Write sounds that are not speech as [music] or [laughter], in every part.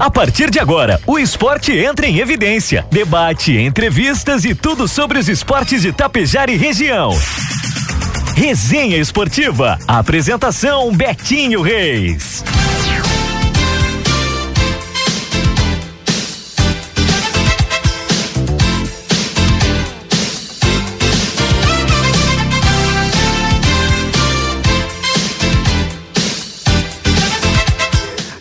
A partir de agora, o esporte entra em evidência. Debate, entrevistas e tudo sobre os esportes de Tapejar e região. Resenha Esportiva. Apresentação Betinho Reis.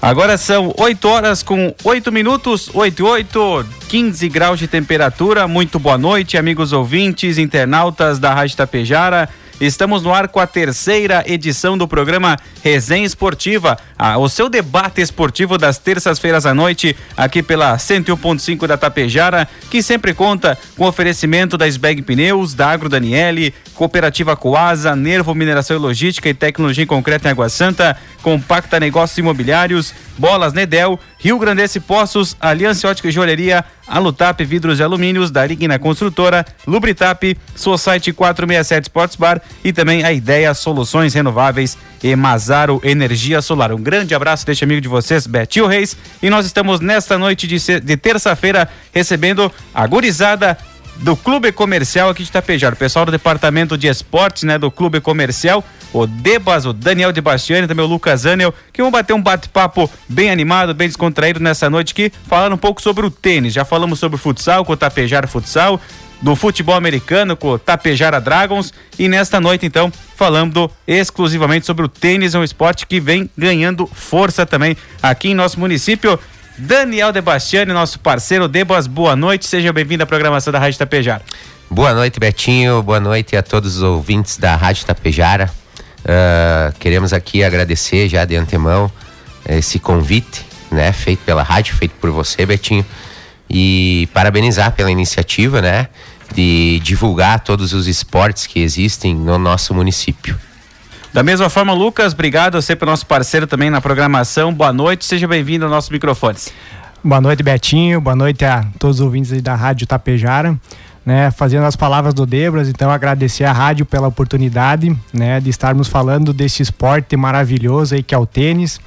Agora são 8 horas com 8 minutos, 8 e 8, 15 graus de temperatura. Muito boa noite, amigos ouvintes, internautas da Rádio Tapejara. Estamos no ar com a terceira edição do programa Resenha Esportiva, o seu debate esportivo das terças-feiras à noite, aqui pela 101.5 da Tapejara, que sempre conta com oferecimento da Sbeg Pneus, da Agro Daniele, Cooperativa Coasa, Nervo Mineração e Logística e Tecnologia em Concreto em Água Santa, Compacta Negócios Imobiliários, Bolas Nedel, Rio Grandense Poços, Aliança Ótica e Joalheria, Alutap Vidros e Alumínios, da Ligna Construtora, Lubritap, Society 467 Sports Bar e também a Ideia Soluções Renováveis e Mazaro Energia Solar. Um grande abraço deste amigo de vocês, Betil Reis, e nós estamos nesta noite de, de terça-feira recebendo a gurizada do Clube Comercial aqui de Tapejar, o pessoal do departamento de esportes, né, do Clube Comercial, o Debas, o Daniel de Bastiani, também o Lucas Anel, que vão bater um bate-papo bem animado, bem descontraído nessa noite aqui, falando um pouco sobre o tênis. Já falamos sobre o futsal, com o Tapejar Futsal, do futebol americano com o Tapejara Dragons e nesta noite então falando exclusivamente sobre o tênis, é um esporte que vem ganhando força também aqui em nosso município. Daniel Debastiani, nosso parceiro. Debas, boa noite. Seja bem-vindo à programação da Rádio Tapejara. Boa noite, Betinho. Boa noite a todos os ouvintes da Rádio Tapejara. Uh, queremos aqui agradecer já de antemão esse convite, né, feito pela rádio, feito por você, Betinho, e parabenizar pela iniciativa, né, de divulgar todos os esportes que existem no nosso município. Da mesma forma, Lucas, obrigado a você pelo nosso parceiro também na programação. Boa noite, seja bem-vindo ao nosso microfones. Boa noite, Betinho. Boa noite a todos os ouvintes da Rádio Tapejara. Né, fazendo as palavras do Debras, então agradecer a rádio pela oportunidade, né, de estarmos falando desse esporte maravilhoso aí que é o tênis.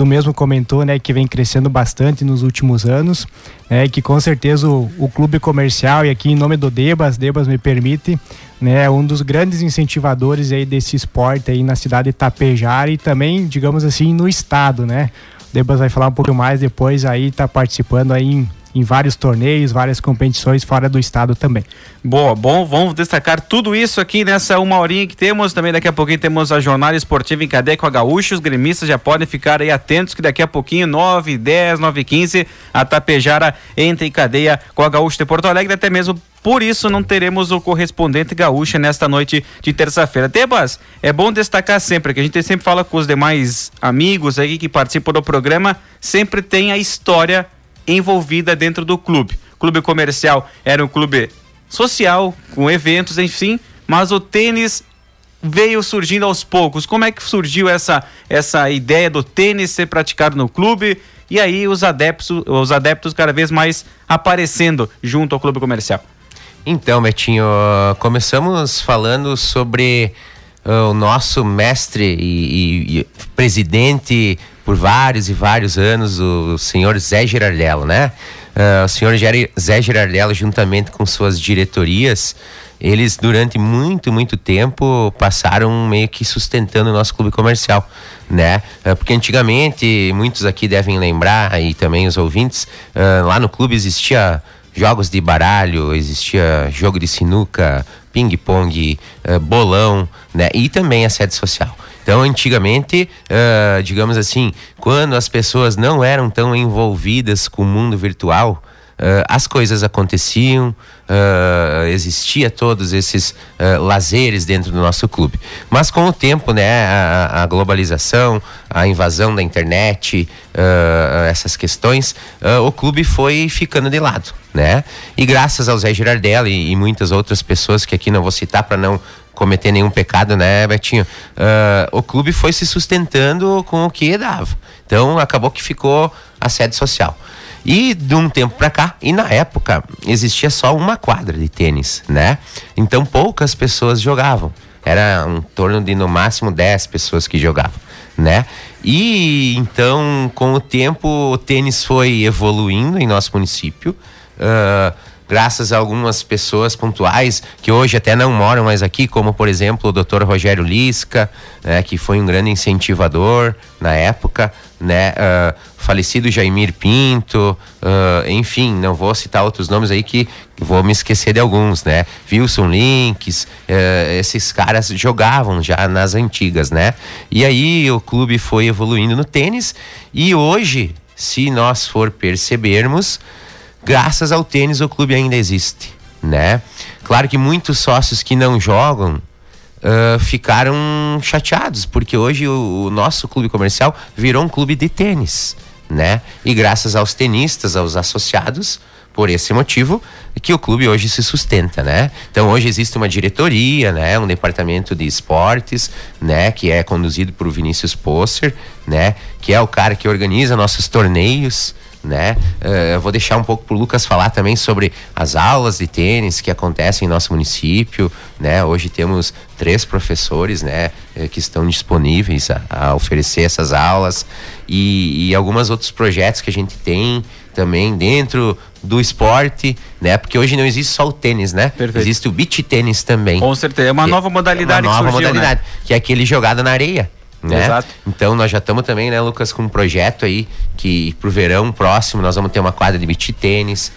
Tu mesmo comentou, né, que vem crescendo bastante nos últimos anos, né, que com certeza o, o clube comercial e aqui em nome do Debas, Debas me permite, né, um dos grandes incentivadores aí desse esporte aí na cidade de Itapejara e também, digamos assim, no estado, né? O Debas vai falar um pouco mais depois aí, tá participando aí em em vários torneios, várias competições fora do estado também. Boa, bom, vamos destacar tudo isso aqui nessa uma horinha que temos. Também daqui a pouquinho temos a jornada esportiva em cadeia com a Gaúcha. Os gremistas já podem ficar aí atentos que daqui a pouquinho, 9, 10, 9 15, a Tapejara entra em cadeia com a Gaúcha de Porto Alegre, até mesmo por isso não teremos o correspondente gaúcha nesta noite de terça-feira. Tebas, é bom destacar sempre que a gente sempre fala com os demais amigos aí que participam do programa, sempre tem a história envolvida dentro do clube. Clube comercial era um clube social, com eventos, enfim, mas o tênis veio surgindo aos poucos. Como é que surgiu essa, essa ideia do tênis ser praticado no clube? E aí os adeptos, os adeptos cada vez mais aparecendo junto ao clube comercial. Então, Betinho, começamos falando sobre uh, o nosso mestre e, e, e presidente por vários e vários anos o senhor Zé Girardello, né? Uh, o senhor Zé Girardello, juntamente com suas diretorias, eles durante muito, muito tempo passaram meio que sustentando o nosso clube comercial, né? Uh, porque antigamente, muitos aqui devem lembrar, e também os ouvintes, uh, lá no clube existia jogos de baralho, existia jogo de sinuca, ping-pong, bolão, né? E também a sede social. Então, antigamente, uh, digamos assim, quando as pessoas não eram tão envolvidas com o mundo virtual, uh, as coisas aconteciam, uh, existia todos esses uh, lazeres dentro do nosso clube. Mas com o tempo, né, a, a globalização, a invasão da internet, essas questões, o clube foi ficando de lado, né? E graças ao Zé Girardelli e, e muitas outras pessoas que aqui não vou citar para não cometer nenhum pecado, né, Betinho? Uh, o clube foi se sustentando com o que dava. Então acabou que ficou a sede social. E de um tempo para cá, e na época, existia só uma quadra de tênis, né? Então poucas pessoas jogavam. Era um torno de no máximo 10 pessoas que jogavam, né? E então, com o tempo, o tênis foi evoluindo em nosso município. Uh, graças a algumas pessoas pontuais que hoje até não moram mais aqui, como por exemplo o Dr. Rogério Lisca, né, que foi um grande incentivador na época, né, uh, falecido Jaimir Pinto, uh, enfim, não vou citar outros nomes aí que vou me esquecer de alguns, né, Wilson Links, uh, esses caras jogavam já nas antigas, né, e aí o clube foi evoluindo no tênis e hoje, se nós for percebermos, graças ao tênis o clube ainda existe, né? Claro que muitos sócios que não jogam uh, ficaram chateados, porque hoje o, o, nosso clube comercial virou um clube de tênis, né? E graças aos tenistas, aos associados, por esse motivo que o clube hoje se sustenta, né? Então hoje existe uma diretoria, né? Um departamento de esportes, né? Que é conduzido por Vinícius Posser, né? Que é o cara que organiza nossos torneios, né? Uh, eu vou deixar um pouco para o Lucas falar também sobre as aulas de tênis que acontecem em nosso município, né? Hoje temos três professores, né? Eh, que estão disponíveis a, a oferecer essas aulas e, e alguns outros projetos que a gente tem também dentro do esporte, né? Porque hoje não existe só o tênis, né? Perfeito. Existe o beach tênis também. Com certeza, é uma nova modalidade é uma nova que surgiu, né? modalidade, né? que é aquele jogado na areia. Né? Exato. Então nós já estamos também, né, Lucas, com um projeto aí que pro verão próximo nós vamos ter uma quadra de beach tênis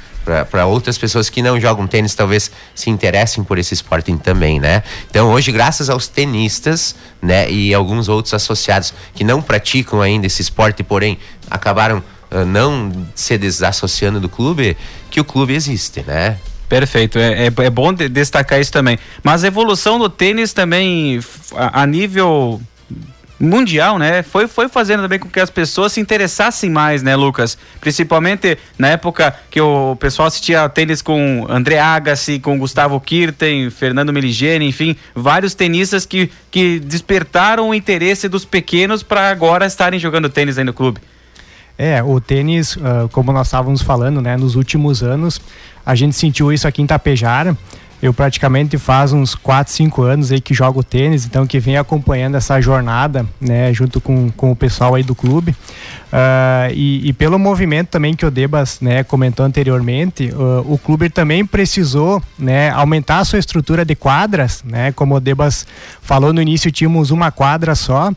para outras pessoas que não jogam tênis talvez se interessem por esse esporte também, né? Então hoje graças aos tenistas, né, e alguns outros associados que não praticam ainda esse esporte, porém acabaram uh, não se desassociando do clube, que o clube existe, né? Perfeito, é, é, é bom de destacar isso também. Mas a evolução do tênis também a, a nível mundial, né? Foi, foi fazendo também com que as pessoas se interessassem mais, né, Lucas? Principalmente na época que o pessoal assistia tênis com André Agassi, com Gustavo Kirten, Fernando Meligeni, enfim, vários tenistas que, que despertaram o interesse dos pequenos para agora estarem jogando tênis aí no clube. É, o tênis, uh, como nós estávamos falando, né, nos últimos anos, a gente sentiu isso aqui em Tapejara. Eu praticamente faz uns 4, 5 anos aí que jogo tênis, então que vem acompanhando essa jornada, né, junto com, com o pessoal aí do clube. Uh, e, e, pelo movimento também que o Debas né, comentou anteriormente, uh, o clube também precisou né, aumentar a sua estrutura de quadras, né, como o Debas falou no início, tínhamos uma quadra só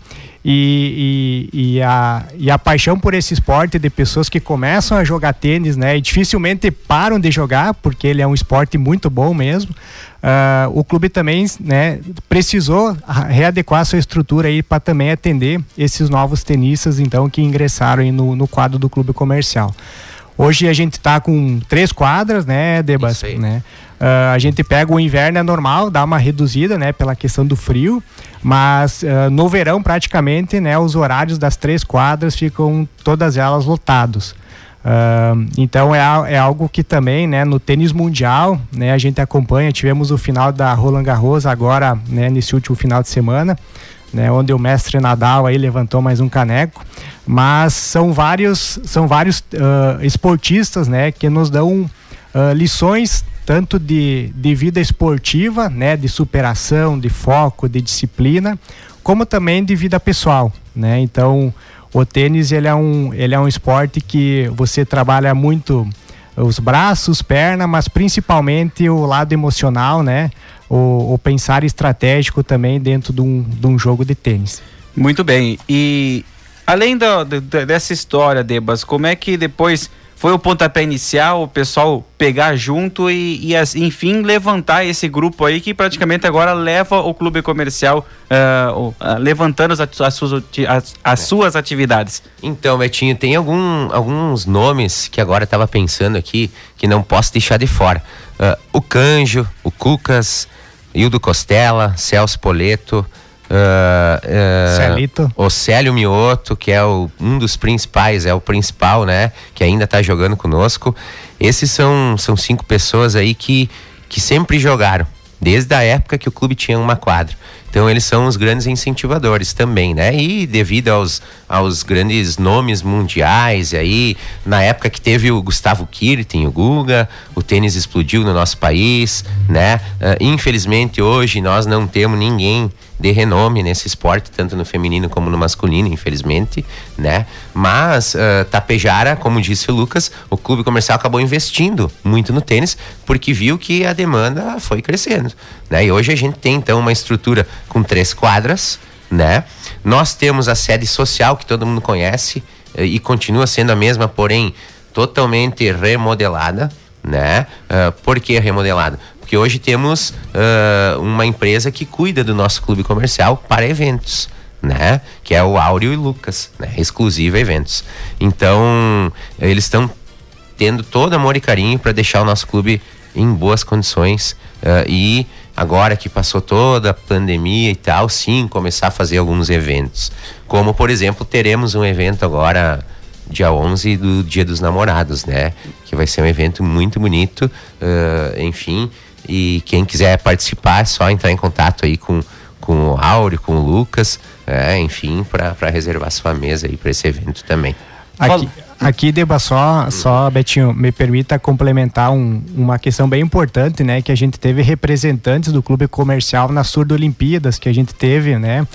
e, e, e, a, e a paixão por esse esporte de pessoas que começam a jogar tênis, né? E dificilmente param de jogar, porque ele é um esporte muito bom mesmo. Uh, o clube também né, precisou readequar sua estrutura aí para também atender esses novos tenistas então que ingressaram aí no, no quadro do clube comercial. Hoje a gente está com três quadras, né, Debas? Né? Uh, a gente pega o inverno é normal, dá uma reduzida, né, pela questão do frio, mas uh, no verão praticamente, né, os horários das três quadras ficam todas elas lotados. Uh, então é, é, algo que também, né, no tênis mundial, né, a gente acompanha. Tivemos o final da Roland Garros agora, né, nesse último final de semana, né, onde o mestre Nadal aí levantou mais um caneco. Mas são vários, são vários uh, esportistas, né, que nos dão uh, lições tanto de, de vida esportiva, né, de superação, de foco, de disciplina, como também de vida pessoal, né? Então, o tênis ele é um, ele é um esporte que você trabalha muito os braços, perna, mas principalmente o lado emocional, né? O, o pensar estratégico também dentro de um, de um jogo de tênis. Muito bem. E além dessa história, Debas, como é que depois foi o pontapé inicial, o pessoal pegar junto e, e enfim, levantar esse grupo aí que praticamente agora leva o clube comercial uh, uh, levantando as, as, suas, as, as suas atividades. Então, Betinho, tem algum, alguns nomes que agora estava pensando aqui que não posso deixar de fora. Uh, o Canjo, o Cucas, Hildo Costela, Celso Poleto, Uh, uh. O Célio Mioto, que é o, um dos principais, é o principal, né? Que ainda está jogando conosco. Esses são, são cinco pessoas aí que, que sempre jogaram, desde a época que o clube tinha uma quadra. Então eles são os grandes incentivadores também, né? E devido aos, aos grandes nomes mundiais, e aí na época que teve o Gustavo Kirten, o Guga, o tênis explodiu no nosso país, né? Uh, infelizmente hoje nós não temos ninguém de renome nesse esporte, tanto no feminino como no masculino, infelizmente, né? Mas uh, Tapejara, como disse o Lucas, o clube comercial acabou investindo muito no tênis porque viu que a demanda foi crescendo, né? E hoje a gente tem então uma estrutura com três quadras, né? Nós temos a sede social que todo mundo conhece uh, e continua sendo a mesma, porém totalmente remodelada, né? Uh, por que remodelada? Porque hoje temos uh, uma empresa que cuida do nosso clube comercial para eventos. Né? Que é o Áureo e Lucas, né? Exclusiva eventos. Então, eles estão tendo todo amor e carinho para deixar o nosso clube em boas condições uh, e agora que passou toda a pandemia e tal, sim, começar a fazer alguns eventos. Como, por exemplo, teremos um evento agora dia 11 do Dia dos Namorados, né? Que vai ser um evento muito bonito, uh, enfim, e quem quiser participar é só entrar em contato aí com, com o Áureo, com o Lucas, é, enfim, para reservar sua mesa aí para esse evento também. Aqui, aqui Deba, só, só, Betinho, me permita complementar um, uma questão bem importante, né? Que a gente teve representantes do clube comercial na Surdo Olimpíadas, que a gente teve, né?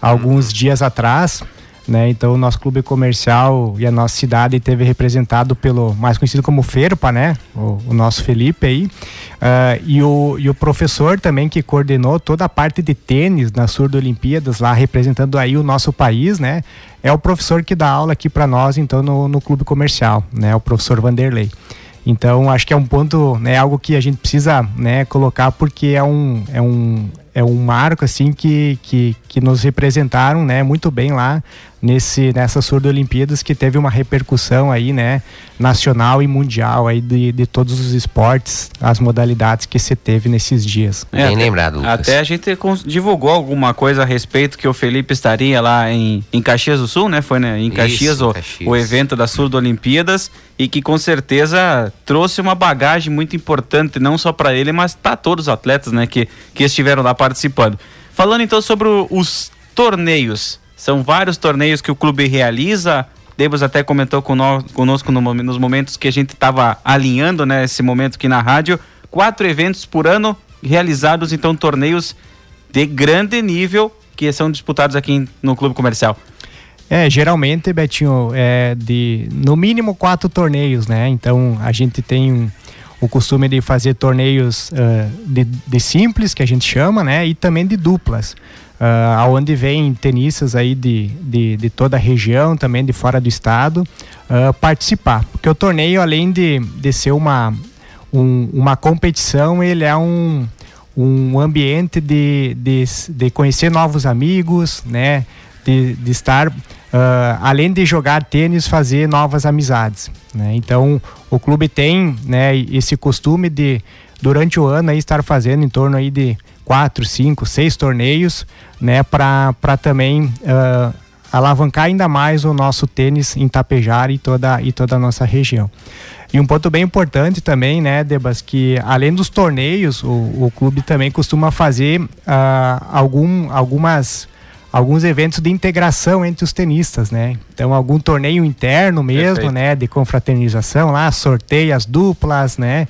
Alguns dias atrás. Né? Então o nosso clube comercial e a nossa cidade teve representado pelo mais conhecido como Ferpa, né? O, o nosso Felipe aí. Uh, e, o, e o professor também que coordenou toda a parte de tênis na Surdo Olimpíadas, lá representando aí o nosso país, né? É o professor que dá aula aqui para nós, então, no, no clube comercial, né? O professor Vanderlei. Então, acho que é um ponto, né, algo que a gente precisa, né, colocar porque é um, é um, é um marco assim que, que, que nos representaram, né, muito bem lá nesse nessa Surdo Olimpíadas que teve uma repercussão aí, né, nacional e mundial aí de, de todos os esportes, as modalidades que se teve nesses dias. É, Bem lembrado, Lucas. Até a gente divulgou alguma coisa a respeito que o Felipe estaria lá em, em Caxias do Sul, né? Foi né? em Caxias, Isso, o, Caxias. o evento da Surdo Olimpíadas e que com certeza trouxe uma bagagem muito importante não só para ele, mas para todos os atletas, né, que que estiveram lá participando. Falando então sobre os torneios, são vários torneios que o clube realiza. Debos até comentou conosco no, nos momentos que a gente estava alinhando, né, esse momento aqui na rádio. Quatro eventos por ano realizados, então, torneios de grande nível que são disputados aqui no clube comercial. É, geralmente, Betinho, é de no mínimo quatro torneios, né? Então a gente tem o costume de fazer torneios uh, de, de simples, que a gente chama, né? E também de duplas uh, aonde vem tenistas aí de, de, de, toda a região, também de fora do estado, uh, participar. Porque o torneio, além de, de ser uma, um, uma competição, ele é um, um ambiente de, de, de conhecer novos amigos, né? De, de estar, uh, além de jogar tênis, fazer novas amizades. Né? Então, o clube tem né, esse costume de, durante o ano, aí, estar fazendo em torno aí de quatro, cinco, seis torneios, né, para também uh, alavancar ainda mais o nosso tênis em Tapejar e toda, e toda a nossa região. E um ponto bem importante também, né, Debas, que além dos torneios, o, o clube também costuma fazer uh, algum, algumas alguns eventos de integração entre os tenistas, né? Então algum torneio interno mesmo, Perfeito. né, de confraternização lá, sorteia as duplas, né?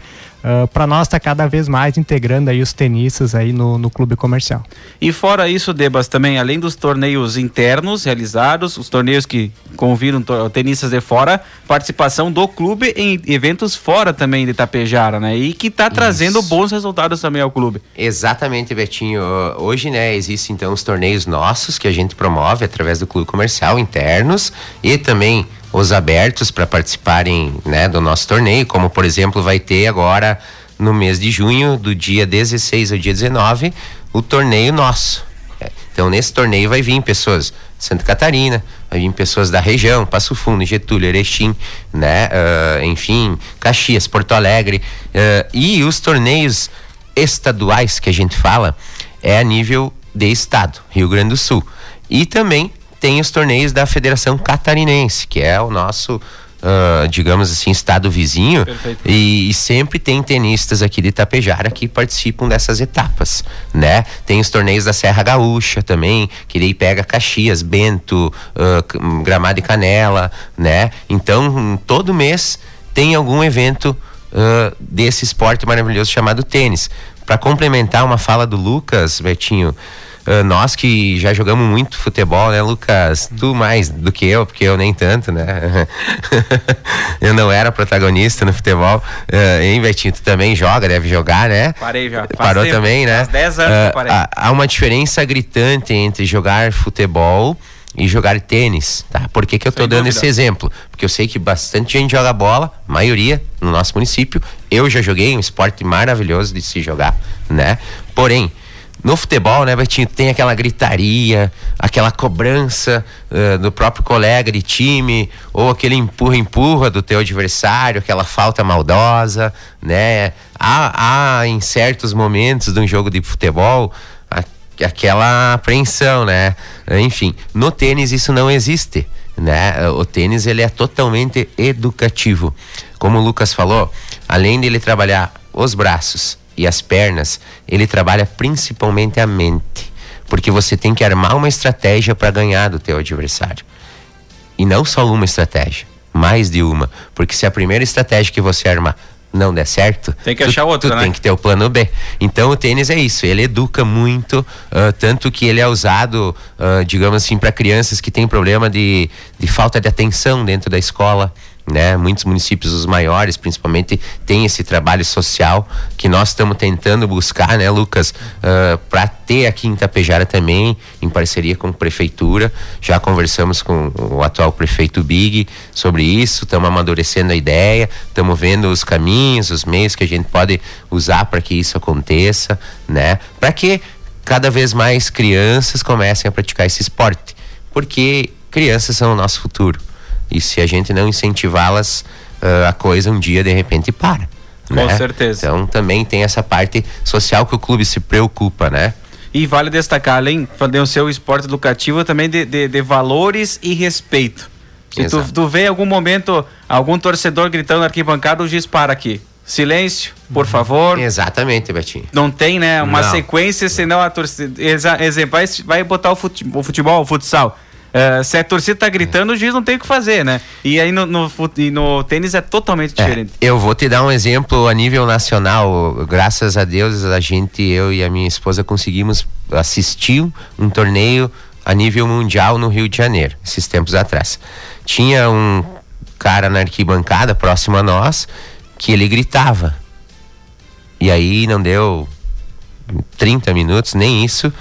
Uh, ah, para nós está cada vez mais integrando aí os tenistas aí no, no clube comercial. E fora isso, Debas, também além dos torneios internos realizados, os torneios que convidam tenistas de fora, participação do clube em eventos fora também de Itapejara, né? E que está trazendo bons resultados também ao clube. Exatamente, Betinho. Hoje, né, existem então os torneios nossos que a gente promove através do clube comercial internos e também os abertos para participarem né, do nosso torneio, como por exemplo vai ter agora no mês de junho, do dia 16 ao dia 19, o torneio nosso. É, então nesse torneio vai vir pessoas de Santa Catarina, vai vir pessoas da região, Passo Fundo, Getúlio, Erechim, né, uh, enfim, Caxias, Porto Alegre, uh, e os torneios estaduais que a gente fala é a nível de estado, Rio Grande do Sul. E também tem os torneios da Federação Catarinense, que é o nosso Uh, digamos assim, estado vizinho e, e, sempre tem tenistas aqui de Itapejara que participam dessas etapas, né? Tem os torneios da Serra Gaúcha também, que daí pega Caxias, Bento, uh, Gramado e Canela, né? Então, todo mês tem algum evento uh, desse esporte maravilhoso chamado tênis. Para complementar uma fala do Lucas, Betinho, uh, nós que já jogamos muito futebol, né, Lucas? Tu mais do que eu, porque eu nem tanto, né? [laughs] eu não era protagonista no futebol. Uh, hein, Betinho? Tu também joga, deve jogar, né? Parei já. Faz Parou tempo. também, né? Faz 10 anos que eu parei. há- uma diferença gritante entre jogar futebol e jogar tênis, tá? Por que, que eu tô Sem dando dúvida. esse exemplo? Porque eu sei que bastante gente joga bola, maioria no nosso município. Eu já joguei um esporte maravilhoso de se jogar, né? Porém, no futebol, né, Betinho, tem aquela gritaria, aquela cobrança eh, do próprio colega de time, ou aquele empurra-empurra do teu adversário, aquela falta maldosa, né? Há, há em certos momentos de um jogo de futebol a- aquela apreensão, né? Enfim, no tênis isso não existe, né? O tênis ele é totalmente educativo. Como o Lucas falou, além de ele trabalhar os braços e as pernas, ele trabalha principalmente a mente, porque você tem que armar uma estratégia para ganhar do teu adversário. E não só uma estratégia, mais de uma, porque se a primeira estratégia que você armar não der certo, Tem que tu- achar outra, tu né? tem que ter o plano B. Então o tênis é isso, ele educa muito, ah, tanto que ele é usado, ah, digamos assim, para crianças que têm problema de, de falta de atenção dentro da escola. Né? Muitos municípios, os maiores, principalmente, têm esse trabalho social que nós estamos tentando buscar, né, Lucas, para ter aqui em Itapejara também, em parceria com a prefeitura. Já conversamos com o atual prefeito Big sobre isso, estamos amadurecendo a ideia, estamos vendo os caminhos, os meios que a gente pode usar para que isso aconteça, né? Para que cada vez mais crianças comecem a praticar esse esporte, porque crianças são o nosso futuro. E se a gente não incentivá-las, ah, a coisa um dia de repente para. Com né? certeza. Então também tem essa parte social que o clube se preocupa, né? E vale destacar, além de o seu esporte educativo, também de, de, de valores e respeito. Se tu, Exato. tu vê em algum momento algum torcedor gritando na arquibancada, o juiz para aqui. Silêncio, por favor. Exatamente, Betinho. Não tem, né? Uma Não. sequência, senão a torcida. Exemplo, vai- botar o fute- o futebol, o futsal. Eh, se a torcida tá gritando, o juiz não tem o que fazer, né? E aí no, no, e no tênis é totalmente É, diferente. eu vou te dar um exemplo a nível nacional. Graças a Deus, a gente, eu e a minha esposa conseguimos assistir um torneio a nível mundial no Rio de Janeiro, esses tempos atrás. Tinha um cara na arquibancada próximo a nós que ele gritava. E aí não deu 30 minutos, nem isso.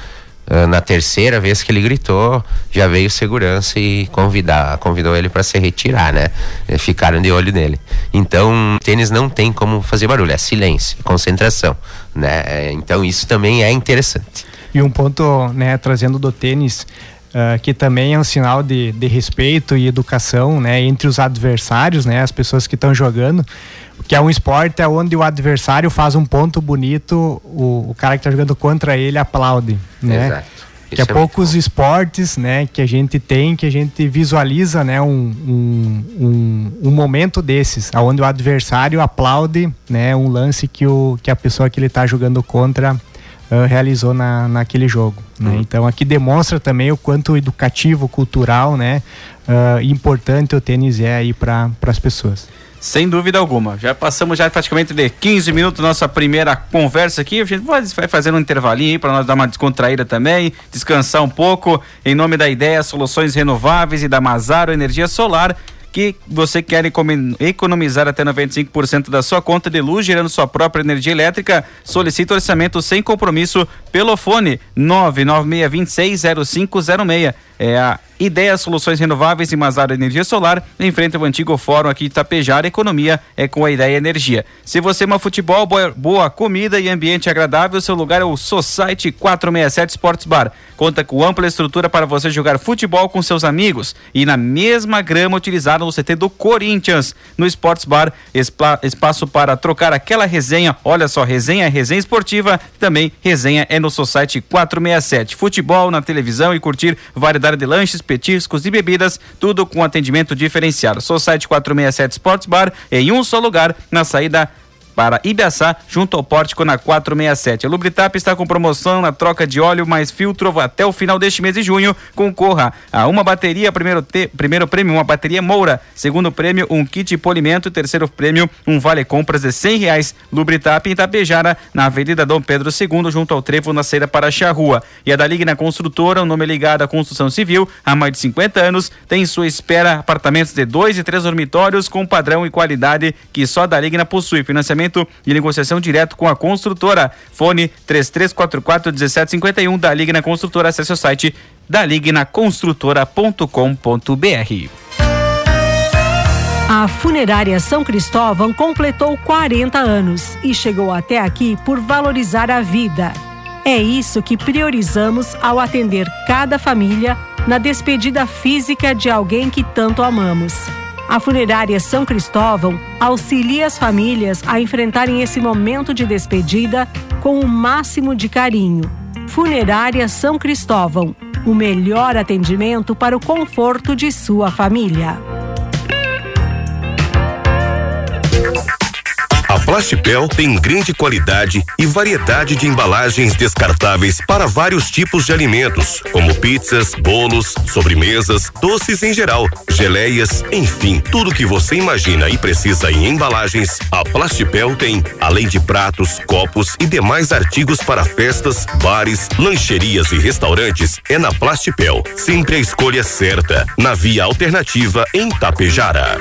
Ah, na terceira vez que ele gritou, já veio segurança e convidar, convidou ele para se retirar, né? Eh, Ficaram de olho nele. Então, tênis não tem como fazer barulho, é silêncio, concentração, né? Eh, Então, isso também é interessante. E um ponto, né, trazendo do tênis, ah, que também é um sinal de, de respeito e educação, né, entre os adversários, né, as pessoas que estão jogando, que é um esporte onde o adversário faz um ponto bonito, o, o cara que está jogando contra ele aplaude, né? Exato. Que é, muito poucos esportes, né, que a gente tem, que a gente visualiza, né, um, um, um, um momento desses, onde o adversário aplaude, né, um lance que, o, que a pessoa que ele está jogando contra ah, realizou na, naquele jogo. Né? Uhum. Então aqui demonstra também o quanto educativo, cultural, né, ah, importante o tênis é aí para as pessoas. Sem dúvida alguma. Já passamos já praticamente de 15 minutos nossa primeira conversa aqui. A gente vai, fazendo um intervalinho aí para nós dar uma descontraída também, descansar um pouco. Em nome da ideia Soluções Renováveis e da Mazaro Energia Solar, que você quer economi- economizar até 95% da sua conta de luz, gerando sua própria energia elétrica, solicite orçamento sem compromisso pelo fone 996260506. É a Ideia Soluções Renováveis e Mazar Energia Solar, em frente ao antigo fórum aqui de Tapejara, economia é com a Ideia Energia. Se você ama futebol, boa, comida e ambiente agradável, seu lugar é o Society 467 Sports Bar. Conta com ampla estrutura para você jogar futebol com seus amigos e na mesma grama utilizada no CT do Corinthians. No Sports Bar, espaço para trocar aquela resenha. Olha só, resenha é resenha esportiva, também resenha é no Society 467. Futebol na televisão e curtir variedade de lanches, petiscos e bebidas, tudo com atendimento diferenciado. Society 467 Sports Bar em um só lugar, na saída para Ibiaçá, junto ao pórtico na 467. A Lubritap está com promoção na troca de óleo mais filtro até o final deste mês de junho. Concorra a uma bateria, primeiro, te, primeiro prêmio, uma bateria Moura, segundo prêmio, um kit polimento, terceiro prêmio, um vale compras de cem reais. Lubritap em Itapejara, na Avenida Dom Pedro II, junto ao trevo na saída para Charrua. E a da Ligna Construtora, o nome ligado à construção civil, há mais de 50 anos, tem em sua espera apartamentos de dois e três dormitórios com padrão e qualidade que só a da Ligna possui. Financiamento e negociação direto com a construtora. Fone 3344 1751 da Ligna Construtora. Acesse o site dalignaconstrutora.com.br. A funerária São Cristóvão completou 40 anos e chegou até aqui por valorizar a vida. É isso que priorizamos ao atender cada família na despedida física de alguém que tanto amamos. A funerária São Cristóvão auxilia as famílias a enfrentarem esse momento de despedida com o máximo de carinho. Funerária São Cristóvão o melhor atendimento para o conforto de sua família. A Plastipel tem grande qualidade e variedade de embalagens descartáveis para vários tipos de alimentos, como pizzas, bolos, sobremesas, doces em geral, geleias, enfim, tudo que você imagina e precisa em embalagens, a Plastipel tem, além de pratos, copos e demais artigos para festas, bares, lancherias e restaurantes, é na Plastipel. Sempre a escolha certa, na via alternativa em Tapejara.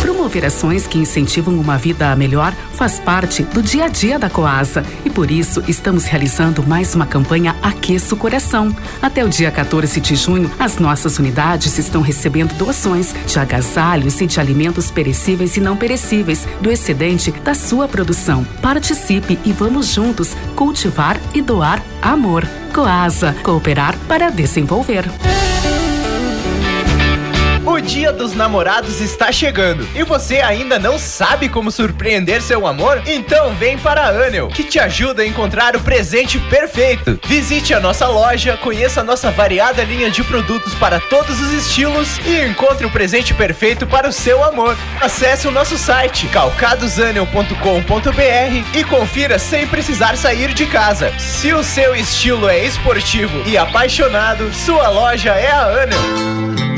Promover ações que incentivam uma vida melhor faz parte do dia a dia da Coasa e por isso estamos realizando mais uma campanha Aqueça o Coração. Até o dia 14 de junho, as nossas unidades estão recebendo doações de agasalhos e de alimentos perecíveis e não perecíveis do excedente da sua produção. Participe e vamos juntos cultivar e doar amor. Coasa, cooperar para desenvolver. O Dia dos Namorados está chegando e você ainda não sabe como surpreender seu amor? Então vem para a Anel, que te ajuda a encontrar o presente perfeito. Visite a nossa loja, conheça a nossa variada linha de produtos para todos os estilos e encontre o presente perfeito para o seu amor. Acesse o nosso site calcadosanel.com.br e confira sem precisar sair de casa. Se o seu estilo é esportivo e apaixonado, sua loja é a Anel.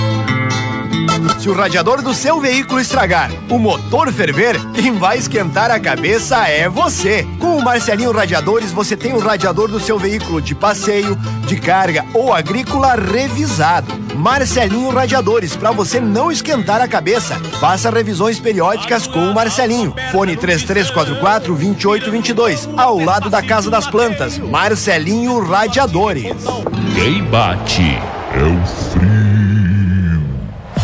Se o radiador do seu veículo estragar, o motor ferver, quem vai esquentar a cabeça é você. Com o Marcelinho Radiadores, você tem o radiador do seu veículo de passeio, de carga ou agrícola revisado. Marcelinho Radiadores, para você não esquentar a cabeça. Faça revisões periódicas com o Marcelinho. Fone 3344 2822, ao lado da Casa das Plantas. Marcelinho Radiadores. Quem bate é o frio.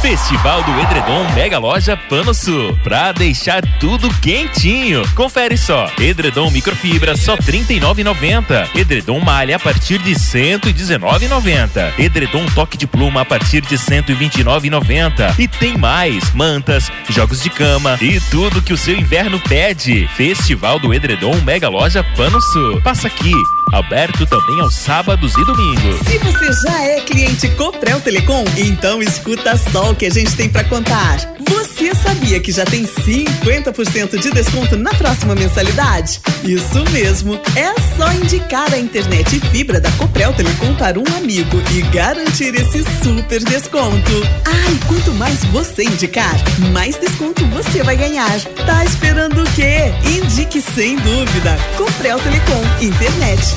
Festival do Edredom Mega Loja Pano Sul. Pra deixar tudo quentinho. Confere só. Edredom microfibra só R$ 39,90. Edredom malha a partir de R$ 119,90. Edredom toque de pluma a partir de R$ 129,90. E tem mais: mantas, jogos de cama e tudo que o seu inverno pede. Festival do Edredom Mega Loja Pano Sul. Passa aqui. Aberto também aos sábados e domingos. Se você já é cliente Coprel Telecom, então escuta só o que a gente tem para contar. Você sabia que já tem 50% de desconto na próxima mensalidade? Isso mesmo, é só indicar a internet e fibra da Coprel Telecom para um amigo e garantir esse super desconto. Ah, e quanto mais você indicar, mais desconto você vai ganhar. Tá esperando o quê? Indique sem dúvida. Coprel Telecom, internet,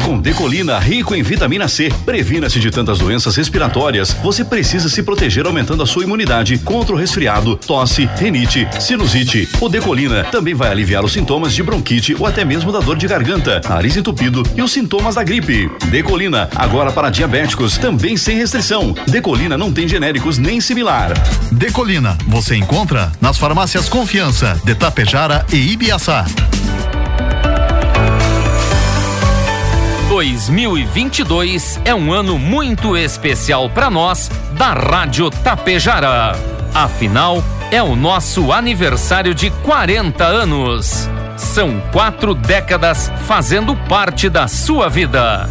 com Decolina, rico em vitamina C. Previna-se de tantas doenças respiratórias. Você precisa se proteger aumentando a sua imunidade contra o resfriado, tosse, renite, sinusite. O Decolina também vai aliviar os sintomas de bronquite ou até mesmo da dor de garganta, nariz entupido e os sintomas da gripe. Decolina, agora para diabéticos, também sem restrição. Decolina não tem genéricos nem similar. Decolina, você encontra nas farmácias Confiança, de Tapejara e Ibiaçá. 2022 é um ano muito especial para nós da Rádio Tapejara. Afinal, é o nosso aniversário de 40 anos. São quatro décadas fazendo parte da sua vida.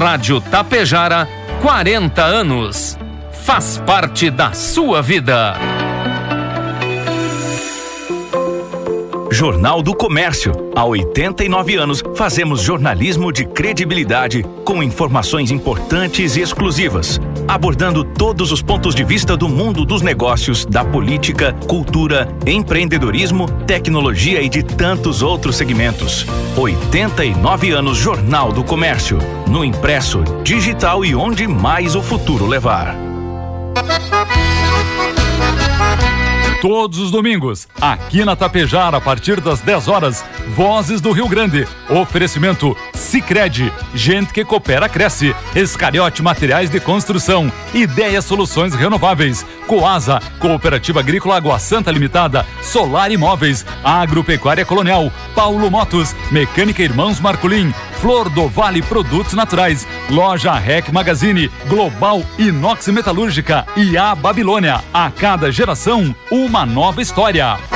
Rádio Tapejara, 40 anos. Faz parte da sua vida. Jornal do Comércio. Há 89 anos, fazemos jornalismo de credibilidade com informações importantes e exclusivas, abordando todos os pontos de vista do mundo dos negócios, da política, cultura, empreendedorismo, tecnologia e de tantos outros segmentos. 89 anos Jornal do Comércio. No impresso, digital e onde mais o futuro levar. Todos os domingos, aqui na Tapejara, a partir das 10 horas, Vozes do Rio Grande. Oferecimento Sicredi, gente que coopera cresce. Escariote Materiais de Construção, Ideia Soluções Renováveis, Coasa, Cooperativa Agrícola Água Santa Limitada, Solar Imóveis, Agropecuária Colonial, Paulo Motos, Mecânica Irmãos Marculin, Flor do Vale Produtos Naturais, Loja Rec Magazine, Global Inox Metalúrgica e a Babilônia. A cada geração, uma nova história.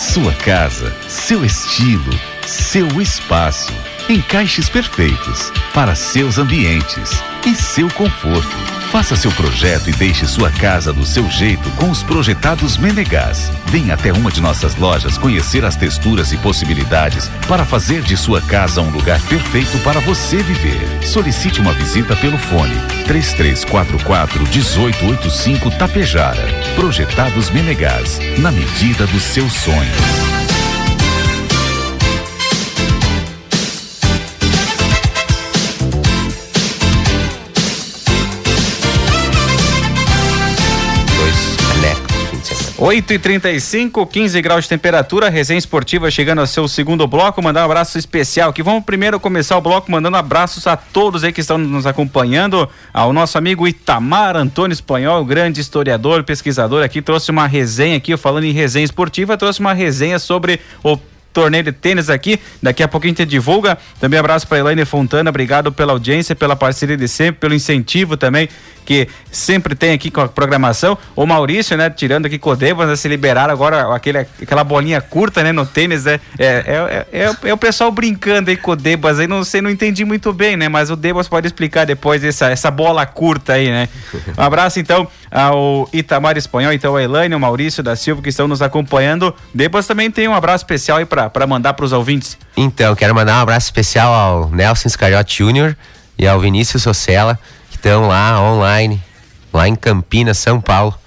Sua casa, seu estilo, seu espaço. Encaixes perfeitos para seus ambientes e seu conforto. Faça seu projeto e deixe sua casa do seu jeito com os projetados Menegás. Venha até uma de nossas lojas conhecer as texturas e possibilidades para fazer de sua casa um lugar perfeito para você viver. Solicite uma visita pelo fone 3344 1885 Tapejara. Projetados Menegás, na medida dos seus sonhos. 8 e 35 15 graus de temperatura, resenha esportiva chegando ao seu segundo bloco. Mandar um abraço especial aqui. Vamos primeiro começar o bloco mandando abraços a todos aí que estão nos acompanhando. Ao nosso amigo Itamar Antônio Espanhol, grande historiador, pesquisador aqui, trouxe uma resenha aqui, falando em resenha esportiva, trouxe uma resenha sobre o torneio de tênis aqui. Daqui a pouquinho a gente divulga. Também abraço para Elaine Fontana, obrigado pela audiência, pela parceria de sempre, pelo incentivo também que sempre tem aqui com a programação. O Maurício, né, tirando aqui Codebas, né, se liberaram agora aquele, aquela bolinha curta, né, no tênis, né? É, é, é, é, é o pessoal brincando aí com o Debas aí, não sei, não entendi muito bem, né? Mas o Debas pode explicar depois essa, essa bola curta aí, né? Um abraço então ao Itamar Espanhol, então a Elaine, o Maurício da Silva que estão nos acompanhando. Debas também tem um abraço especial aí para mandar para os ouvintes. Então, quero mandar um abraço especial ao Nelson Scariotti Júnior e ao Vinícius Socella, que estão lá online, lá em Campinas, São Paulo,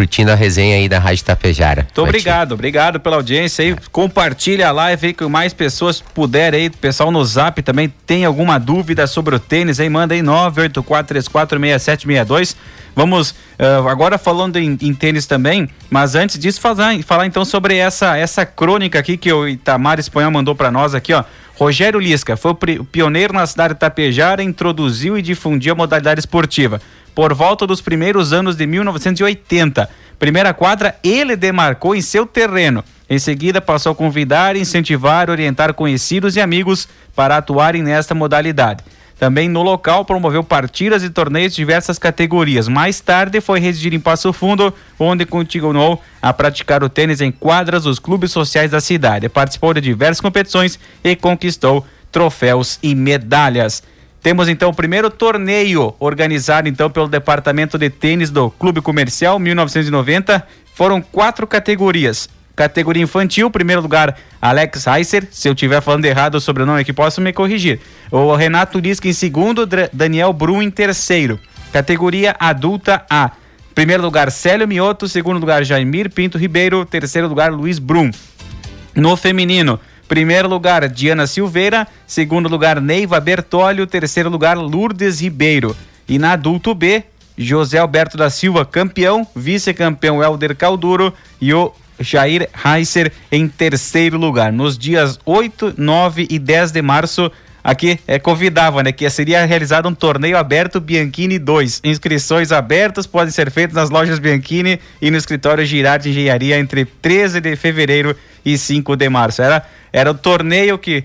curtindo a resenha aí da Rádio Tapejara. Muito obrigado, obrigado pela audiência aí. Compartilha a live aí com mais pessoas puderem aí. Pessoal no zap também tem alguma dúvida sobre o tênis aí, manda aí 984346762. Vamos uh, agora falando em, em, tênis também, mas antes disso falar, falar então sobre essa essa crônica aqui que o Itamar Espanhol mandou para nós aqui, ó. Rogério Lisca foi pioneiro na cidade de Tapejara, introduziu e difundiu a modalidade esportiva. Por volta dos primeiros anos de 1980, primeira quadra ele demarcou em seu terreno. Em seguida, passou a convidar, incentivar, orientar conhecidos e amigos para atuarem nesta modalidade. Também no local promoveu partidas e torneios de diversas categorias. Mais tarde foi residir em Passo Fundo, onde continuou a praticar o tênis em quadras dos clubes sociais da cidade. Participou de diversas competições e conquistou troféus e medalhas. Temos então o primeiro torneio organizado então pelo departamento de tênis do Clube Comercial 1990. Foram quatro categorias. Categoria infantil, primeiro lugar, Alex Heiser. Se eu estiver falando errado o sobrenome aqui, posso me corrigir. O Renato Lisca em segundo, Daniel Brum em terceiro. Categoria adulta A. Primeiro lugar, Célio Mioto. Segundo lugar, Jaimir Pinto Ribeiro. Terceiro lugar, Luiz Brum. No feminino, primeiro lugar, Diana Silveira. Segundo lugar, Neiva Bertólio. Terceiro lugar, Lourdes Ribeiro. E na adulto B, José Alberto da Silva, campeão. Vice-campeão, Helder Calduro. E o Jair Heiser em terceiro lugar. Nos dias 8, 9 e 10 de março, aqui é, convidava, né? Que seria realizado um torneio aberto Bianchini 2. Inscrições abertas podem ser feitas nas lojas Bianchini e no escritório Girard Engenharia entre 13 de fevereiro e 5 de março. Era, era o torneio que